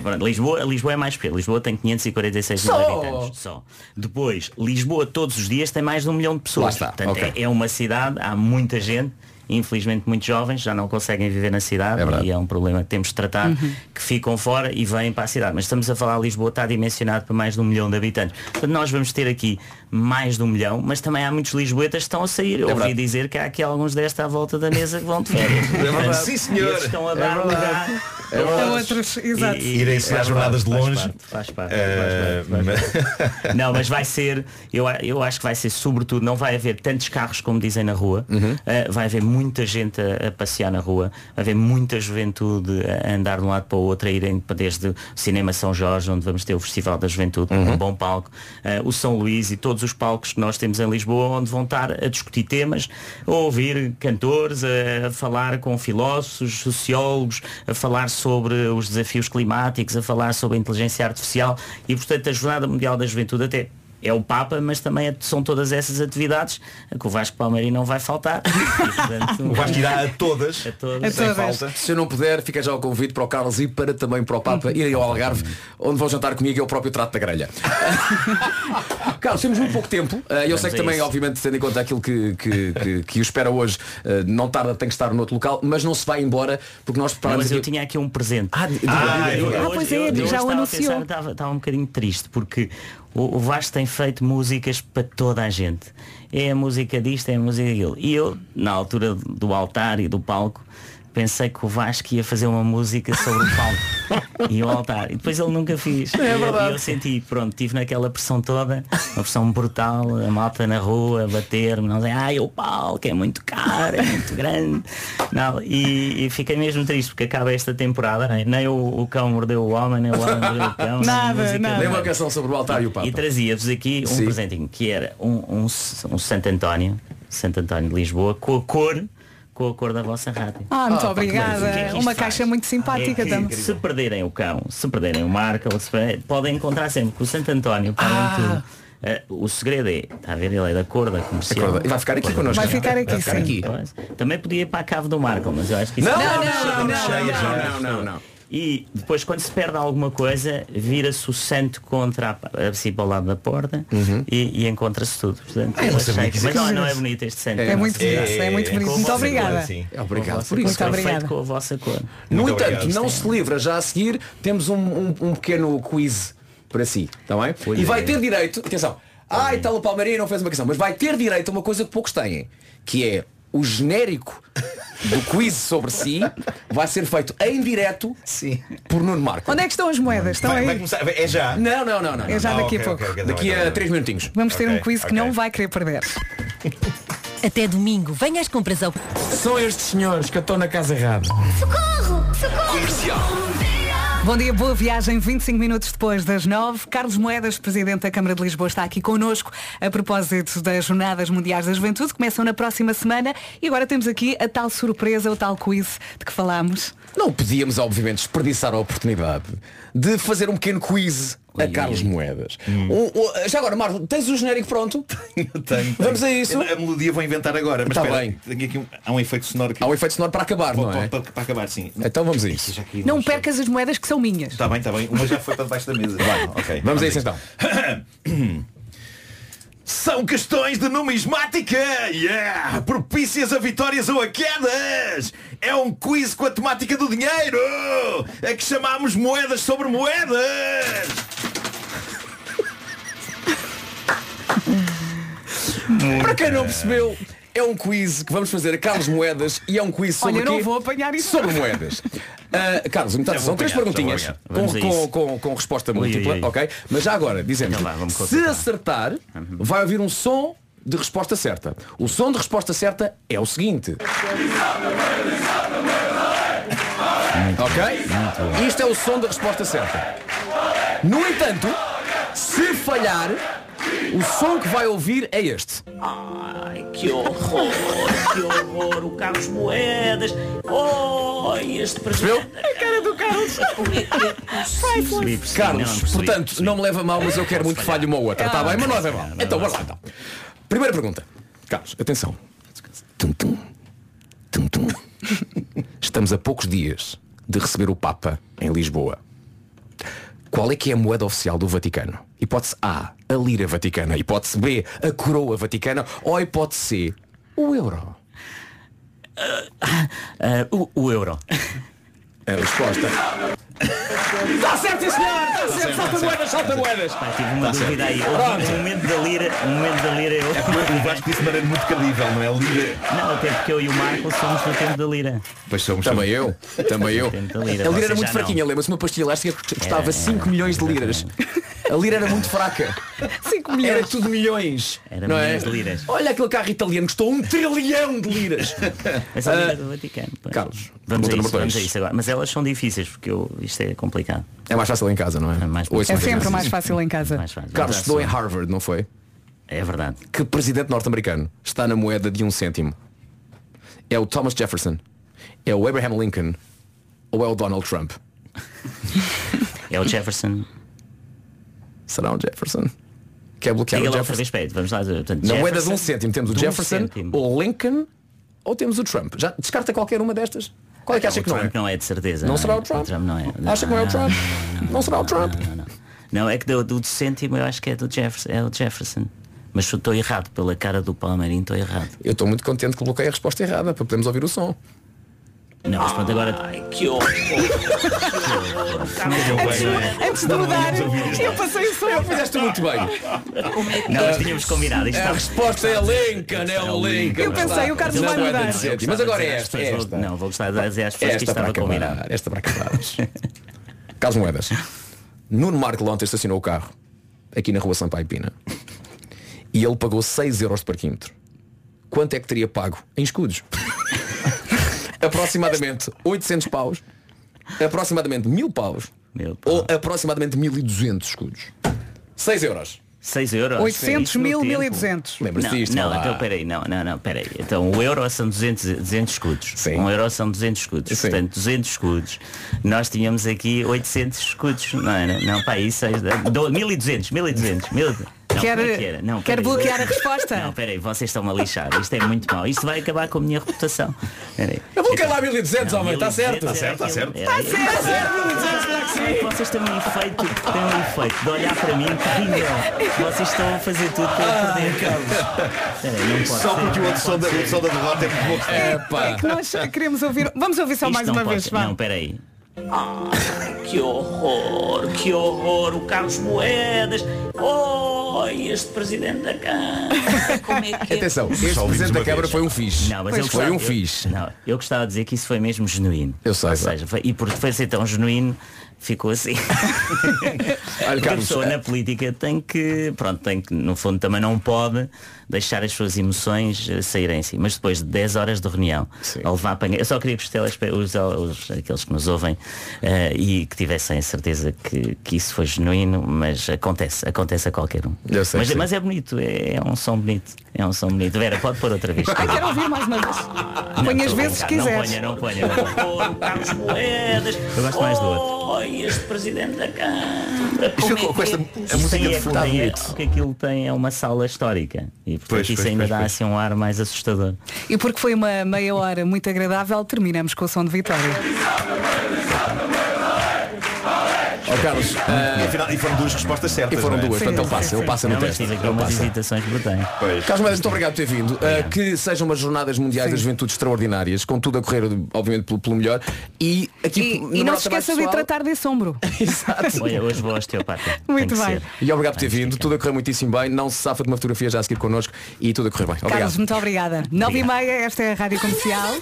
pronto, Lisboa, Lisboa é mais pequeno. Lisboa tem 546 mil habitantes. Só. Depois, Lisboa todos os dias tem mais de um milhão de pessoas. Lá está, Portanto, ok. é, é uma cidade, há muita gente. Infelizmente muitos jovens já não conseguem viver na cidade e é um problema que temos de tratar, Uhum. que ficam fora e vêm para a cidade. Mas estamos a falar, Lisboa está dimensionado para mais de um milhão de habitantes. Portanto, nós vamos ter aqui mais de um milhão, mas também há muitos lisboetas que estão a sair. Eu ouvi verdade. dizer que há aqui alguns desta à volta da mesa que vão de férias. verdade. Sim, senhor. E estão a É dar lugar. É. A outros, exato. Irem ensinar faz jornadas parte, de longe. Faz parte, Eh. Não, mas vai ser, eu, eu acho que vai ser sobretudo, não vai haver tantos carros como dizem na rua, Eh, vai haver muita gente a, a passear na rua, vai haver muita juventude a andar de um lado para o outro, a irem para desde o Cinema São Jorge, onde vamos ter o Festival da Juventude, com um bom palco, eh, o São Luís e todos os palcos que nós temos em Lisboa, onde vão estar a discutir temas, a ouvir cantores, a, a falar com filósofos, sociólogos, a falar sobre os desafios climáticos, a falar sobre a inteligência artificial e portanto a Jornada Mundial da Juventude até é o Papa, mas também é- são todas essas atividades que o Vasco Palmeirinho não vai faltar. E, portanto, O Vasco irá a todas, a todas. A sem todas. falta. Se eu não puder, fica já o convite para o Carlos e para também para o Papa irem ao Algarve, onde vão jantar comigo e eu próprio trato da grelha. Carlos, temos muito pouco tempo. Uh, eu sei que também, isso. obviamente, tendo em conta aquilo que, que, que, que o espera hoje, uh, não tarda, tem que estar noutro local, mas não se vai embora porque nós Não, preparamos mas eu aqui. tinha aqui um presente. Ah, Ah, eu- eu Ah, pois é, eu- eu já o anunciou. pensar, Estava, estava um bocadinho triste porque o, o Vasco tem feito músicas para toda a gente. É a música disto, é a música daquilo. E eu, na altura do altar e do palco, pensei que o Vasco ia fazer uma música sobre o palco e o altar. E depois ele nunca fez. É E eu-. E eu senti, pronto, tive naquela pressão toda, uma pressão brutal, a malta na rua, a bater-me, não sei, ai o palco é muito caro, é muito grande. Não, e, e fiquei mesmo triste porque acaba esta temporada, nem, nem o, o cão mordeu o homem, nem o homem mordeu o cão. Nada. Nem uma canção sobre o altar e o Papa. e trazia-vos aqui um Sim. presentinho que era um, um, um Santo António, Santo António de Lisboa, com a cor, com a cor da vossa rádio. Ah, muito Ah, que obrigada. Que é Uma faz? caixa muito simpática É que também. Se perderem o cão, se perderem o Marco, se perderem- podem encontrar sempre com o Santo António, para Ah. tudo. Eh, o segredo é, está a ver, ele é da cor da comercial. E vai ficar aqui connosco. Vai ficar aqui, Vai ficar sim. aqui. Também podia ir para a cave do Marco, mas eu acho que isso Não, é- não, não, Chega não, não, cheia, já. não, não, não. E depois quando se perde alguma coisa, vira-se o santo contra a, assim para o lado da porta Uhum. e, e encontra-se tudo. Portanto, Ah, eu eu não sabia achei- que mas não, não é bonito este santo. É muito É, bonito, é muito com a bonito. Muito obrigada. cor. É, obrigado Com a vossa por isso. cor, Muito obrigada. com a vossa cor. No Muito entanto, obrigado. não se livra já a seguir, temos um, um- um pequeno quiz para si, está bem? Olha e vai aí. ter direito, atenção, ai tal o Palmeirinho não fez uma questão, mas vai ter direito a uma coisa que poucos têm, que é o genérico do quiz sobre si vai ser feito em direto Sim. por Nuno Marco. Onde é que estão as moedas? Estão Vai, vai aí? começar. É já. Não, não, não, não. É já Ah, daqui ok, a pouco. ok, ok, Daqui tá a bem. 3 minutinhos. Vamos ter um quiz que não vai querer perder. Até domingo, venha às compras ao... São estes senhores que eu estou na casa errada. Bom dia, boa viagem. 25 minutos depois das 9. Carlos Moedas, Presidente da Câmara de Lisboa, está aqui connosco a propósito das Jornadas Mundiais da Juventude. Começam na próxima semana e agora temos aqui a tal surpresa, o tal quiz de que falámos. Não podíamos, obviamente, desperdiçar a oportunidade de fazer um pequeno quiz a Carlos Moedas. Hum. Um- um- já agora, Marco, tens o genérico pronto? Eu tenho, Vamos tenho. a isso? A melodia vou inventar agora, mas Tá espera, bem. tenho aqui um, há um efeito sonoro que Há um efeito sonoro para acabar, não é? para, para- acabar, sim. Então vamos a isso. Não no chão. percas as moedas que são minhas. Está bem, está bem. Uma já foi para debaixo da mesa. Vai, ok. Vamos a isso então. São questões de numismática! Yeah! Propícias a vitórias ou a quedas! É um quiz com a temática do dinheiro! É que chamamos moedas sobre moedas! Para quem não percebeu, é um quiz que vamos fazer a Carlos Moedas e é um quiz sobre Olha, eu não quê? vou apanhar isso. Sobre moedas. Ah, Carlos, então, são três apanhar, perguntinhas com, com, com- com resposta múltipla, ui, ui. ok? Mas já agora, dizemos Então vá, vamos se acertar, vai ouvir um som de resposta certa. O som de resposta certa é o seguinte. ok? Isto é o som da resposta certa. No entanto, se falhar, o som que vai ouvir é este. Ai, que horror, que horror, o Carlos Moedas. Oh, este Percebeu? A cara do Carlos. Carlos, portanto, não me leva mal, mas eu quero muito que falhe uma ou outra. Está bem? Mas não leva a mal. Então, bora lá então. Primeira pergunta. Carlos, atenção. Tum, tum. Tum, tum. Estamos a poucos dias de receber o Papa em Lisboa. Qual é que é a moeda oficial do Vaticano? Hipótese A, a lira vaticana. Hipótese B, a coroa vaticana. Ou hipótese C, o euro. Ah, o, o euro. A resposta. Está certo, sim, senhor! Está certo! Salta moedas, salta moedas! Pá, tive uma dúvida certo. aí. Um momento da lira, um momento da lira eu. É como o Vasco disse de maneira muito credível, não é? Lira. Não, até porque eu e o Marco somos do tempo da lira. Pois somos. Também eu, também eu. A lira. era muito fraquinha, lembra-se uma pastilha elástica que custava Era, 5 era, milhões de liras. A lira era muito fraca. 5 Era milhões. tudo milhões. Era não milhões é? de liras. Olha aquele carro italiano custou um trilhão de liras. Mas a lira do Vaticano. pá. Ah, Carlos, vamos a, isso, vamos a isso agora. Mas elas são difíceis porque eu, isto é complicado. É mais fácil em casa, não é? É mais É sempre mais fácil em casa. Mais fácil. Carlos estudou em sou. Harvard, não foi? É verdade. Que presidente norte-americano está na moeda de um cêntimo? É o Thomas Jefferson? É o Abraham Lincoln? Ou é o Donald Trump? É o Jefferson. Será o Jefferson? Quer bloquear Diga o Jefferson? espera, vamos lá. Portanto, Na moeda de Jefferson, um cêntimo temos o um Jefferson, cêntimo. o Lincoln ou temos o Trump. Já descarta qualquer uma destas? Qual é que Não, acha o que não é? Trump não é de certeza. Não será é? o Trump? não é. Acha que não é o Trump? Não será o Trump? Não, é que do, do cêntimo eu acho que é do Jefferson. É o Jefferson. Mas se eu estou errado pela cara do Palmeirinho, estou errado. Eu estou muito contente que bloqueei a resposta errada para podermos ouvir o som. Não, mas pronto, agora. Que horror. Antes de mudar, eu passei o. Eu fizeste muito bem. Não, mas tínhamos combinado. Isto A está- resposta é Lincoln, é o Lincoln. Eu pensei, o Carlos vai mudar. Mas agora é esta. Não, vou gostar de dizer às pessoas que isto para estava combinado. esta para acabar. Carlos Moedas. Nuno Marco ontem estacionou o carro aqui na rua Sampaio Pina e ele pagou 6 euros de parquímetro. Quanto é que teria pago em escudos? aproximadamente 800 paus, aproximadamente 1000 paus ou aproximadamente 1200 escudos. 6 euros. 6 euros. 800 Isso no mil, tempo. 1200. Lembra-se Não, disto? não, vá lá. então peraí, não, não, não, peraí. Então o euro são 200, 200 escudos. Um euro são 200 escudos. Sim. Portanto, 200 escudos. Nós tínhamos aqui 800 escudos. Não, não, não pá, isso é. do- 1200, 1200, 1200. Quer- é que era? Não, quer peraí. bloquear a resposta? Não, peraí, vocês estão a lixar. Isto é muito mau. Isto vai acabar com a minha reputação. Peraí. Eu vou calar 1200, Não, homem, está 1200 certo. Está certo, está certo. Está certo, 1200, claro que É que Vocês têm um efeito, têm um efeito de olhar para mim terrível. Vocês estão a fazer tudo para eu perder. Pode Só porque o outro som da, derrota é muito bom. É pá. É que nós queremos ouvir. Vamos ouvir só mais uma vez. Não, peraí. Que horror, que horror, o Carlos Moedas. Oh, este presidente da Câmara. Como é que é? Atenção, este Só presidente da Câmara foi um fixe. Não, mas foi eu gostava, um eu- fixe. Não, eu gostava de dizer que isso foi mesmo genuíno. Eu sei, Ou sei. seja, foi- e porque foi ser tão genuíno, ficou assim. Olha, Porque a pessoa na política tem que, pronto, tem que, no fundo também não pode deixar as suas emoções eh, saírem si. Mas depois de 10 horas de reunião, a levar. Eu só queria que os, telespe- os, os- aqueles que nos ouvem eh, e que tivessem a certeza que, que isso foi genuíno, mas acontece, acontece a qualquer um. Eu sei, mas, mas é bonito, é, é um som bonito. É um som bonito. Vera, pode pôr outra vez. Ai, quero ouvir mais uma vez. Põe as vezes que quiseres. Não ponha, não ponha. Não ponha. Carlos Moedas. Eu gosto mais do outro. Este presidente da Câmara. Como com- é com esta- que é a música de é- fundo. tem é- bonito. porque aquilo tem é uma sala histórica e portanto Pois, isso pois, ainda pois, dá pois. assim um ar mais assustador. E porque foi uma meia hora muito agradável, terminamos com o som de vitória. Ó Carlos, E, afinal, e foram duas respostas certas. e foram não é? duas, portanto ele passa, ele passa no teste. Ele umas passa. hesitações. Pois. Carlos Moedas, muito obrigado por ter vindo. Uh, que sejam umas jornadas mundiais da juventude extraordinárias, com tudo a correr, obviamente, pelo, pelo melhor. E aqui E, e não se esqueça de tratar desse ombro. Exato. Olha, hoje vou ao osteopata. Muito que bem. ser. E obrigado por ter vindo, ficar. tudo a correr muitíssimo bem. Não se safa de uma fotografia já a seguir connosco e tudo a correr bem. Carlos, Obrigado. muito obrigada. Nove e meia, esta é a Rádio Comercial.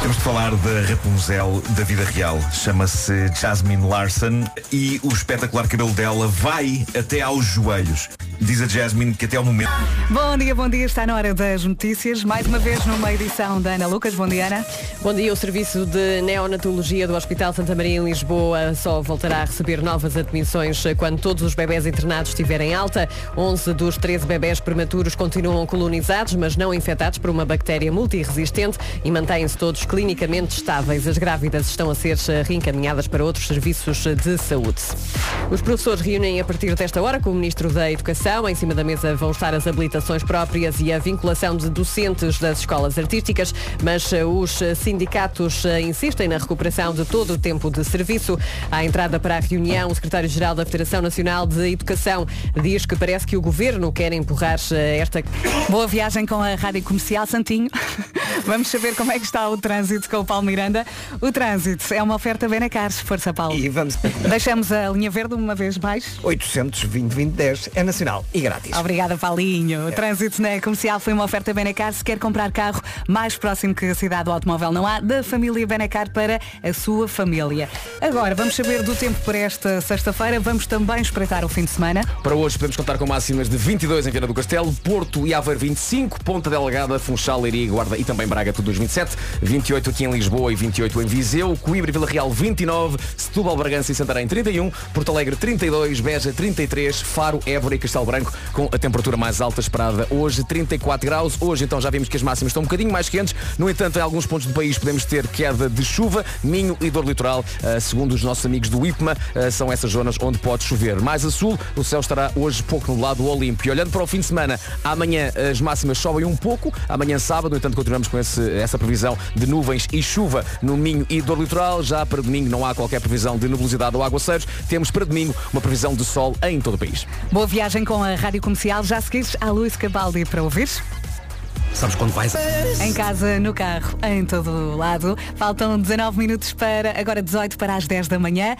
Temos de falar da Rapunzel da vida real. Chama-se Jasmine Larson e o espetacular cabelo dela vai até aos joelhos. Diz a Jasmine que até ao momento. Bom dia, bom dia. Está na hora das notícias. Mais uma vez numa edição da Ana Lucas. Bom dia, Ana. Bom dia, o Serviço de Neonatologia do Hospital Santa Maria em Lisboa só voltará a receber novas admissões quando todos os bebés internados estiverem alta. 11 dos 13 bebés prematuros continuam colonizados, mas não infectados por uma bactéria multiresistente e mantêm-se todos clinicamente estáveis. As grávidas estão a ser eh, reencaminhadas para outros serviços de saúde. Os professores reúnem a partir desta hora com o Ministro da Educação. Em cima da mesa vão estar as habilitações próprias e a vinculação de docentes das escolas artísticas, mas eh, os eh, sindicatos eh, insistem na recuperação de todo o tempo de serviço. À entrada para a reunião, o secretário-geral da Federação Nacional de Educação diz que parece que o governo quer empurrar esta Boa viagem com a Rádio Comercial Santinho. Vamos saber como é que está o trânsito com o Paulo Miranda. O trânsito é uma oferta Benacares. Força, Paulo. E vamos Deixamos a linha verde uma vez mais. 820 2010 é nacional e grátis. Obrigada, Paulinho. O trânsito na comercial foi uma oferta Benacar. Se quer comprar carro mais próximo que a cidade do automóvel não há, da família Benacar para a sua família. Agora, vamos saber do tempo para esta sexta-feira. Vamos também espreitar o fim de semana. Para hoje podemos contar com máximas de 22 em Viana do Castelo, Porto e Aveiro 25, Ponta Delgada, Funchal, Leiria, Guarda e também Braga tudo nos 27, 28 aqui em Lisboa e 28 em Viseu, Coimbra e Vila Real 29, Setúbal, Bragança e Santarém 31, Porto Alegre 32, Beja 33, Faro, Évora e Castelo Branco com a temperatura mais alta esperada hoje 34 graus. Hoje então já vimos que as máximas estão um bocadinho mais quentes. No entanto, em alguns pontos do país podemos ter queda de chuva, Minho e dor litoral, uh, segundo os nossos amigos do IPMA, uh, são essas zonas onde pode chover. Mais a sul, o céu estará hoje pouco nublado ou limpo. E olhando para o fim de semana, amanhã as máximas sobem um pouco, amanhã sábado, no entanto continuamos com esse, essa previsão de nuvens e chuva no Minho e dor litoral. Já para domingo não há qualquer previsão de nubosidade ou aguaceiros. Temos para domingo uma previsão de sol em todo o país. Boa viagem com a Rádio Comercial. Já seguires a Luís Cabaldi para ouvir? Sabes quando vais? Em casa, no carro, em todo o lado. Faltam 19 minutos para, agora 18 para as 10 da manhã.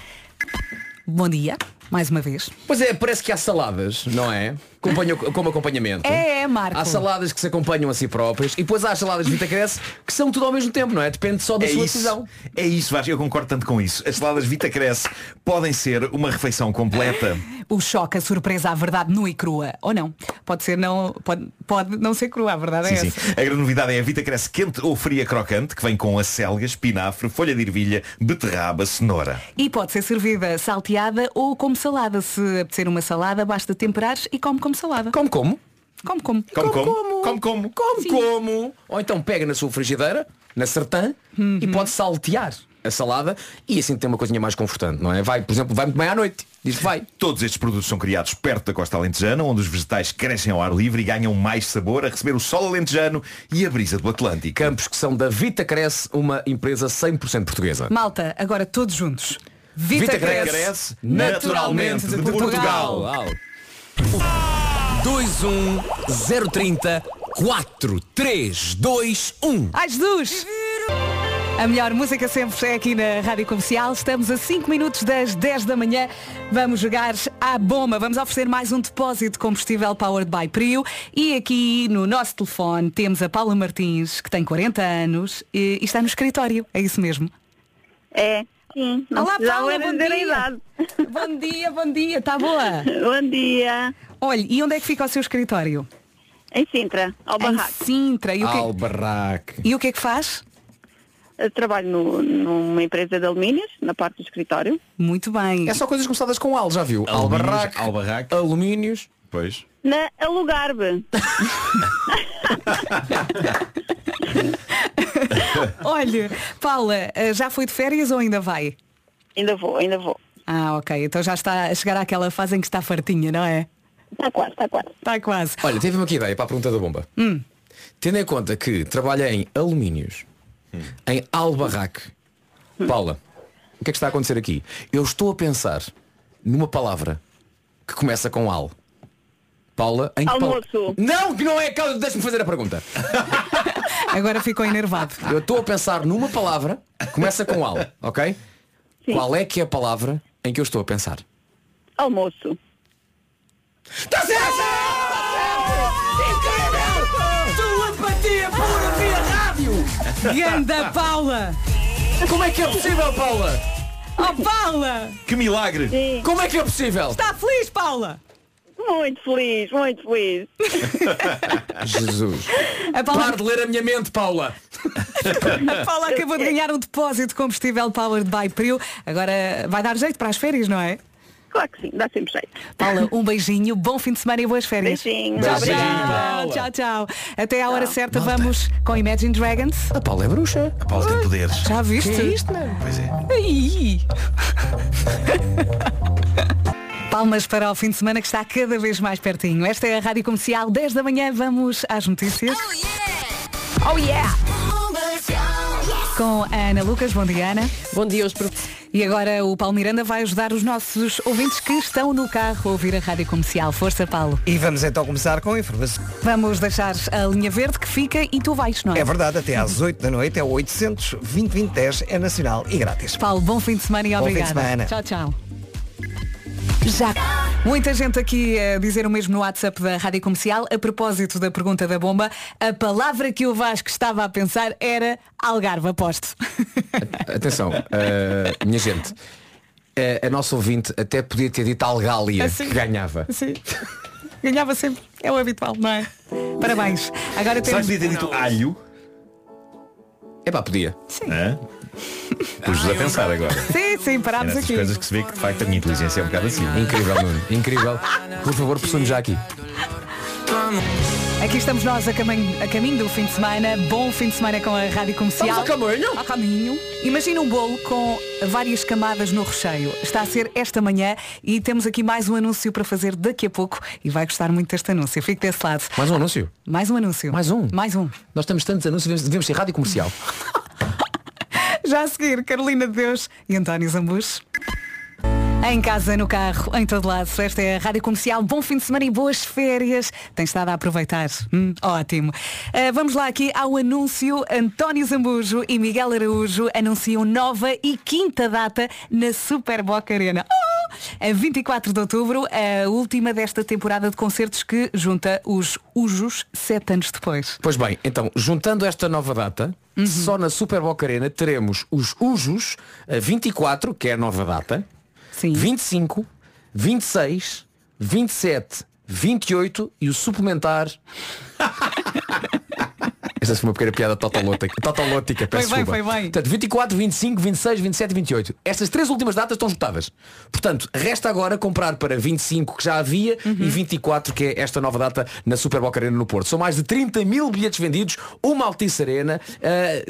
Bom dia, mais uma vez. Pois é, parece que há saladas, não é? Acompanham- como acompanhamento. É, é, Marco. Há saladas que se acompanham a si próprias e depois há as saladas de Vita Cresce que são tudo ao mesmo tempo, não é? Depende só da É sua isso, decisão. é isso, Vasco, eu concordo tanto com isso. As saladas Vita Cresce podem ser uma refeição completa. O choque, a surpresa, a verdade nua e crua. Ou não? Pode ser não. Pode, pode não ser crua, a verdade é Sim, essa. sim. A grande novidade é a Vita Cresce quente ou fria crocante, que vem com acelga, espinafre, folha de ervilha, beterraba, cenoura. E pode ser servida salteada ou como salada. Se apetecer uma salada, basta temperar e come como salada. Como como? Como como. Como como? Como como? Como como? Ou então pega na sua frigideira, na sertã, e pode saltear a salada e assim tem uma coisinha mais confortante, não é? Vai, por exemplo, vai muito bem à noite. Diz que vai. Todos estes produtos são criados perto da costa alentejana, onde os vegetais crescem ao ar livre e ganham mais sabor a receber o sol alentejano e a brisa do Atlântico. Campos que são da Vita Cresce, uma empresa 100% portuguesa. Malta, agora todos juntos. Vita Cresce, naturalmente de Portugal. 21030 4321 Ai Jesus! A melhor música sempre é aqui na Rádio Comercial. Estamos a 5 minutos das 10 da manhã. Vamos jogar à bomba. Vamos oferecer mais um depósito de combustível Powered by Prio. E aqui no nosso telefone temos a Paula Martins, que tem 40 anos e, está no escritório. É isso mesmo? É, sim. Olá, Paula, bom dia. idade. Bom dia, bom dia. Está boa? Bom dia. Olha, e onde é que fica o seu escritório? Em Sintra, ao barraco. Em Sintra. E o que, Albarraque. e o que é que faz? Eu trabalho no- numa empresa de alumínios, na parte do escritório. Muito bem. É só coisas começadas com al, já viu? Albarraque, albarraque. alumínios. Pois. Na Alugarbe. Olha, Paula, eh, já foi de férias ou ainda vai? Ainda vou, ainda vou. Ah, ok. Então já está a chegar àquela fase em que está fartinha, não é? Está quase, está quase. Está quase. Olha, teve-me aqui ideia para a pergunta da bomba. Hum. Tendo em conta que trabalha em alumínios, em albarraque, Paula, o que é que está a acontecer aqui? Eu estou a pensar numa palavra que começa com al. Paula, em que Almoço. Não, que não é. calma, Deixa-me fazer a pergunta. Agora ficou enervado. Eu estou a pensar numa palavra que começa com al, ok? Qual é que é a palavra em que eu estou a pensar? Almoço. Está certo! Incrível! Telepatia pura via rádio! Ganda Paula! Como é que é possível, Paula? Oh, Paula! Que milagre! Como é que é possível? Está feliz, Paula? Muito feliz, muito feliz. Jesus. A Paula, Pare de ler a minha mente, Paula. a Paula acabou de ganhar um depósito de combustível Powered by Prio. Agora vai dar jeito para as férias, não é? Claro que sim, dá sempre jeito. Paula, um beijinho, bom fim de semana e boas férias. Beijinho, Tchau, obrigada. tchau, tchau, tchau. Até à hora certa vamos com Imagine Dragons. A Paula é bruxa. A Paula tem poderes. Já viste? Que é isto, mano? Pois é. Palmas para o fim de semana que está cada vez mais pertinho. Esta é a Rádio Comercial, 10 da manhã, vamos às notícias. Oh yeah! Com a Ana Lucas, bom dia Ana. Bom dia aos E agora o Paulo Miranda vai ajudar os nossos ouvintes que estão no carro a ouvir a Rádio Comercial. Força, Paulo. E vamos então começar com a informação. Vamos deixar a linha verde que fica e tu vais, não é? É verdade, até às 8 da noite é o 800 2010 é nacional e grátis. Paulo, bom fim de semana e Bom fim de semana. Tchau, tchau. Já. Muita gente aqui a dizer o mesmo no WhatsApp da Rádio Comercial. A propósito da pergunta da bomba, a palavra que o Vasco estava a pensar era Algarve, aposto. Atenção, eh, minha gente. eh, a nossa ouvinte até podia ter dito Algália Assim. que ganhava. Sim. Ganhava sempre. É o habitual, não é? Parabéns. Agora temos. que podia ter dito alho? É pá, podia. Hã? Pus-vos a pensar agora. Sim, sim, É parámos nessas aqui. coisas que se vê que de facto a minha inteligência é um bocado assim. Incrível, Nuno. Incrível. Por favor, possume já aqui. Aqui estamos nós a caminho, a caminho do fim de semana. Bom fim de semana com a Rádio Comercial. Estamos a caminho? A caminho. Imagina um bolo com várias camadas no recheio. Está a ser esta manhã e temos aqui mais um anúncio para fazer daqui a pouco e vai gostar muito deste anúncio. Fique desse lado. Mais um anúncio. Mais um anúncio. Mais um. Mais um. Nós temos tantos anúncios, devemos, devemos ser rádio comercial. Já a seguir, Carolina de Deus e António Zambujo. Em casa, no carro, em todo lado. Esta é a Rádio Comercial. Bom fim de semana e boas férias. Tem estado a aproveitar. Hum, ótimo. Ah, vamos lá aqui ao anúncio. António Zambujo e Miguel Araújo anunciam nova e quinta data na Super Boca Arena. Oh! A 24 de outubro, a última desta temporada de concertos que junta os Ujos sete anos depois. Pois bem, então, juntando esta nova data, Uhum. só na Super Boca Arena teremos os Ujos a 24, que é a nova data, Sim. 25, 26, 27, 28 e o suplementar. Esta foi uma pequena piada totolótica. Totolótica, peço Foi bem, desculpa. foi bem. Portanto, 24, 25, 26, 27 e 28. Estas três últimas datas estão esgotadas. Portanto, resta agora comprar para 25 que já havia Uhum. e 24 que é esta nova data na Super Boca Arena no Porto. São mais de 30 mil bilhetes vendidos, uma Altice Arena, eh,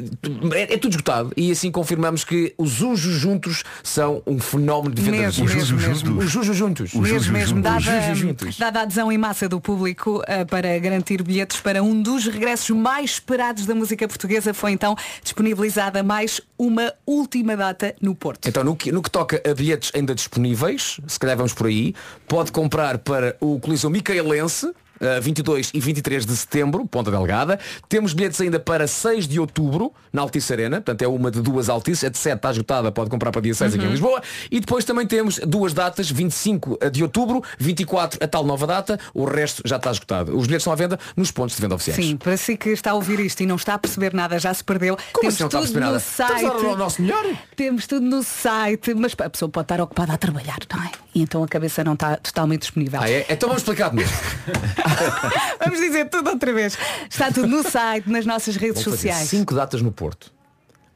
é, é tudo esgotado. E assim confirmamos que os Ujos juntos são um fenómeno de venda Mesmo. Os Ujos juntos. mesmo, mesmo. Dada, Os Ujos juntos. dada a adesão em massa do público eh, para garantir bilhetes para um dos regressos mais esperados da música portuguesa, foi então disponibilizada mais uma última data no Porto. Então, no que, no que toca a bilhetes ainda disponíveis, se calhar vamos por aí, pode comprar para o Coliseu Micaelense, 22 e 23 de setembro, Ponta Delgada. Temos bilhetes ainda para 6 de outubro, na Altice Arena, portanto é uma de duas Altice, a de 7 está esgotada, pode comprar para dia 6 aqui em Uhum. Lisboa. E depois também temos duas datas, 25 de outubro, 24 a tal nova data, o resto já está esgotado. Os bilhetes estão à venda nos pontos de venda oficiais. Sim, para si que está a ouvir isto e não está a perceber nada, já se perdeu. Como Temos assim não está a tudo perceber no nada? site. Estamos a dar o nosso melhor. Temos tudo no site, mas a pessoa pode estar ocupada a trabalhar, não é? E então a cabeça não está totalmente disponível. Ah, é? Então vamos explicar novo. Vamos dizer tudo outra vez. Está tudo no site, nas nossas redes fazer sociais. cinco datas no Porto.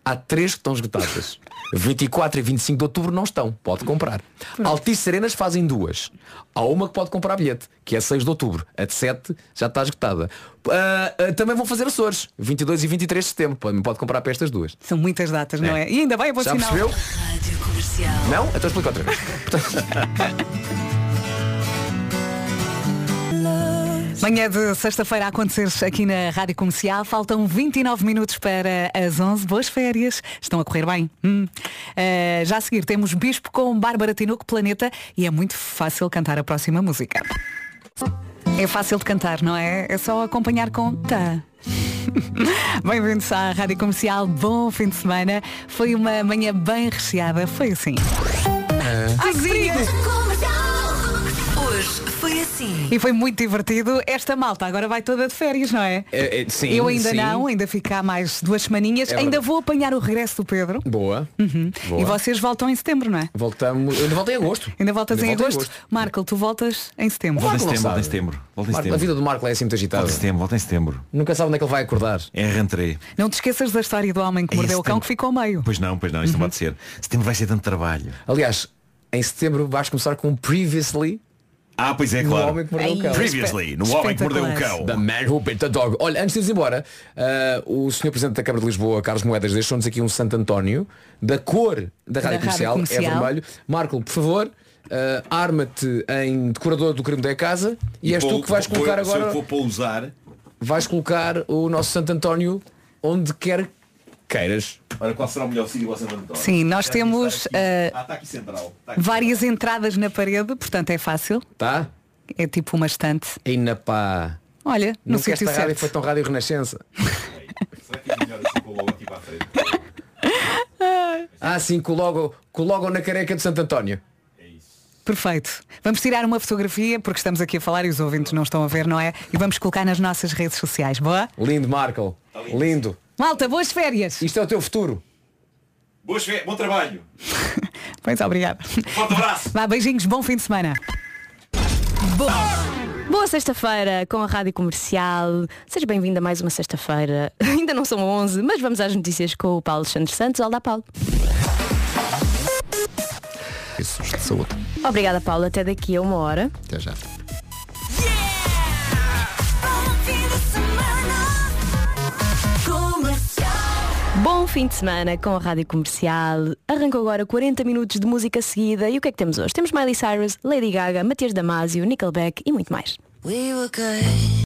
Há três que estão esgotadas. 24 e 25 de outubro não estão. Pode comprar. Altice Serenas fazem duas. Há uma que pode comprar bilhete, que é 6 de outubro. A de 7 já está esgotada. Ah, ah, também vão fazer Açores. 22 e 23 de setembro. Pode, pode comprar para estas duas. São muitas datas, não É. é? E ainda bem, é bom Já sinal. percebeu? Rádio Comercial. Não? Então explica outra vez. Manhã de sexta-feira a acontecer aqui na Rádio Comercial. Faltam 29 minutos para as 11. Boas férias. Estão a correr bem. Hum. Eh, já a seguir temos Bispo com Bárbara Tinoco Planeta e é muito fácil cantar a próxima música. É fácil de cantar, não é? É só acompanhar com tá. Bem-vindos à Rádio Comercial. Bom fim de semana. Foi uma manhã bem recheada. Foi assim. Ai, que frio! Hoje E foi muito divertido. Esta malta agora vai toda de férias, não é? É, é, sim, Eu ainda sim. não, ainda fico cá mais duas semaninhas. É ainda verdade. vou apanhar o regresso do Pedro. Boa. Boa. E vocês voltam em setembro, não é? Voltamos. Eu ainda volto em agosto. Ainda voltas Ainda em volto em agosto. Marco, tu voltas em setembro. Volta em setembro, volta em setembro. Volta em Marco, a setembro. vida do Marco é assim muito agitada. Volta em setembro, volta em setembro. Nunca sabe onde é que ele vai acordar. É rentré. Não te esqueças da história do homem que É mordeu o cão setembro. que ficou ao meio. Pois não, pois não, isso não pode ser. Setembro vai ser tanto trabalho. Aliás, em setembro vais começar com um Previously Ah, pois é, no claro. Homem que Mordeu o Cão. Previously, no Homem que Mordeu o Cão. The Man Who Bit the Dog. Olha, antes de irmos embora, ah, o Sr. Presidente da Câmara de Lisboa, Carlos Moedas, deixou-nos aqui um Santo António da cor da Rádio Rádio Comercial, Comercial. é vermelho. Marco, por favor, ah, arma-te em decorador do crime da casa e, és tu vou- que vais vou- colocar eu agora. que Vou pousar. Vais colocar o nosso Santo António onde quer queiras. Ora, qual será o melhor sítio para António? Sim, nós temos aqui? eh, Ah, aqui central. Está aqui. várias entradas na parede, portanto é fácil. Tá? É tipo uma estante. Ainda pá. Olha, no Nunca sítio esta rádio foi tão rádio renascença. Será que é melhor assim com o logo aqui para a frente? Ah, sim, com o logo, com o logo na careca de Santo António. Perfeito. Vamos tirar uma fotografia, porque estamos aqui a falar e os ouvintes não estão a ver, não é? E vamos colocar nas nossas redes sociais. Boa? Lindo, Marco. Lindo. Malta, boas férias. Isto é o teu futuro. Boas férias, bom trabalho. Pois obrigado. Forte abraço. Vá, beijinhos, bom fim de semana. Bom. Boa sexta-feira com a Rádio Comercial. Seja bem-vindo a mais uma sexta-feira. Ainda não são 11, mas vamos às notícias com o Paulo Alexandre Santos. Olá, Paulo. Isso, de saúde. Obrigada, Paulo. Até daqui a uma hora. Até já. Bom fim de semana com a Rádio Comercial. Arrancou agora 40 minutos de música seguida. E o que é que temos hoje? Temos Miley Cyrus, Lady Gaga, Matias Damasio, Nickelback e muito mais.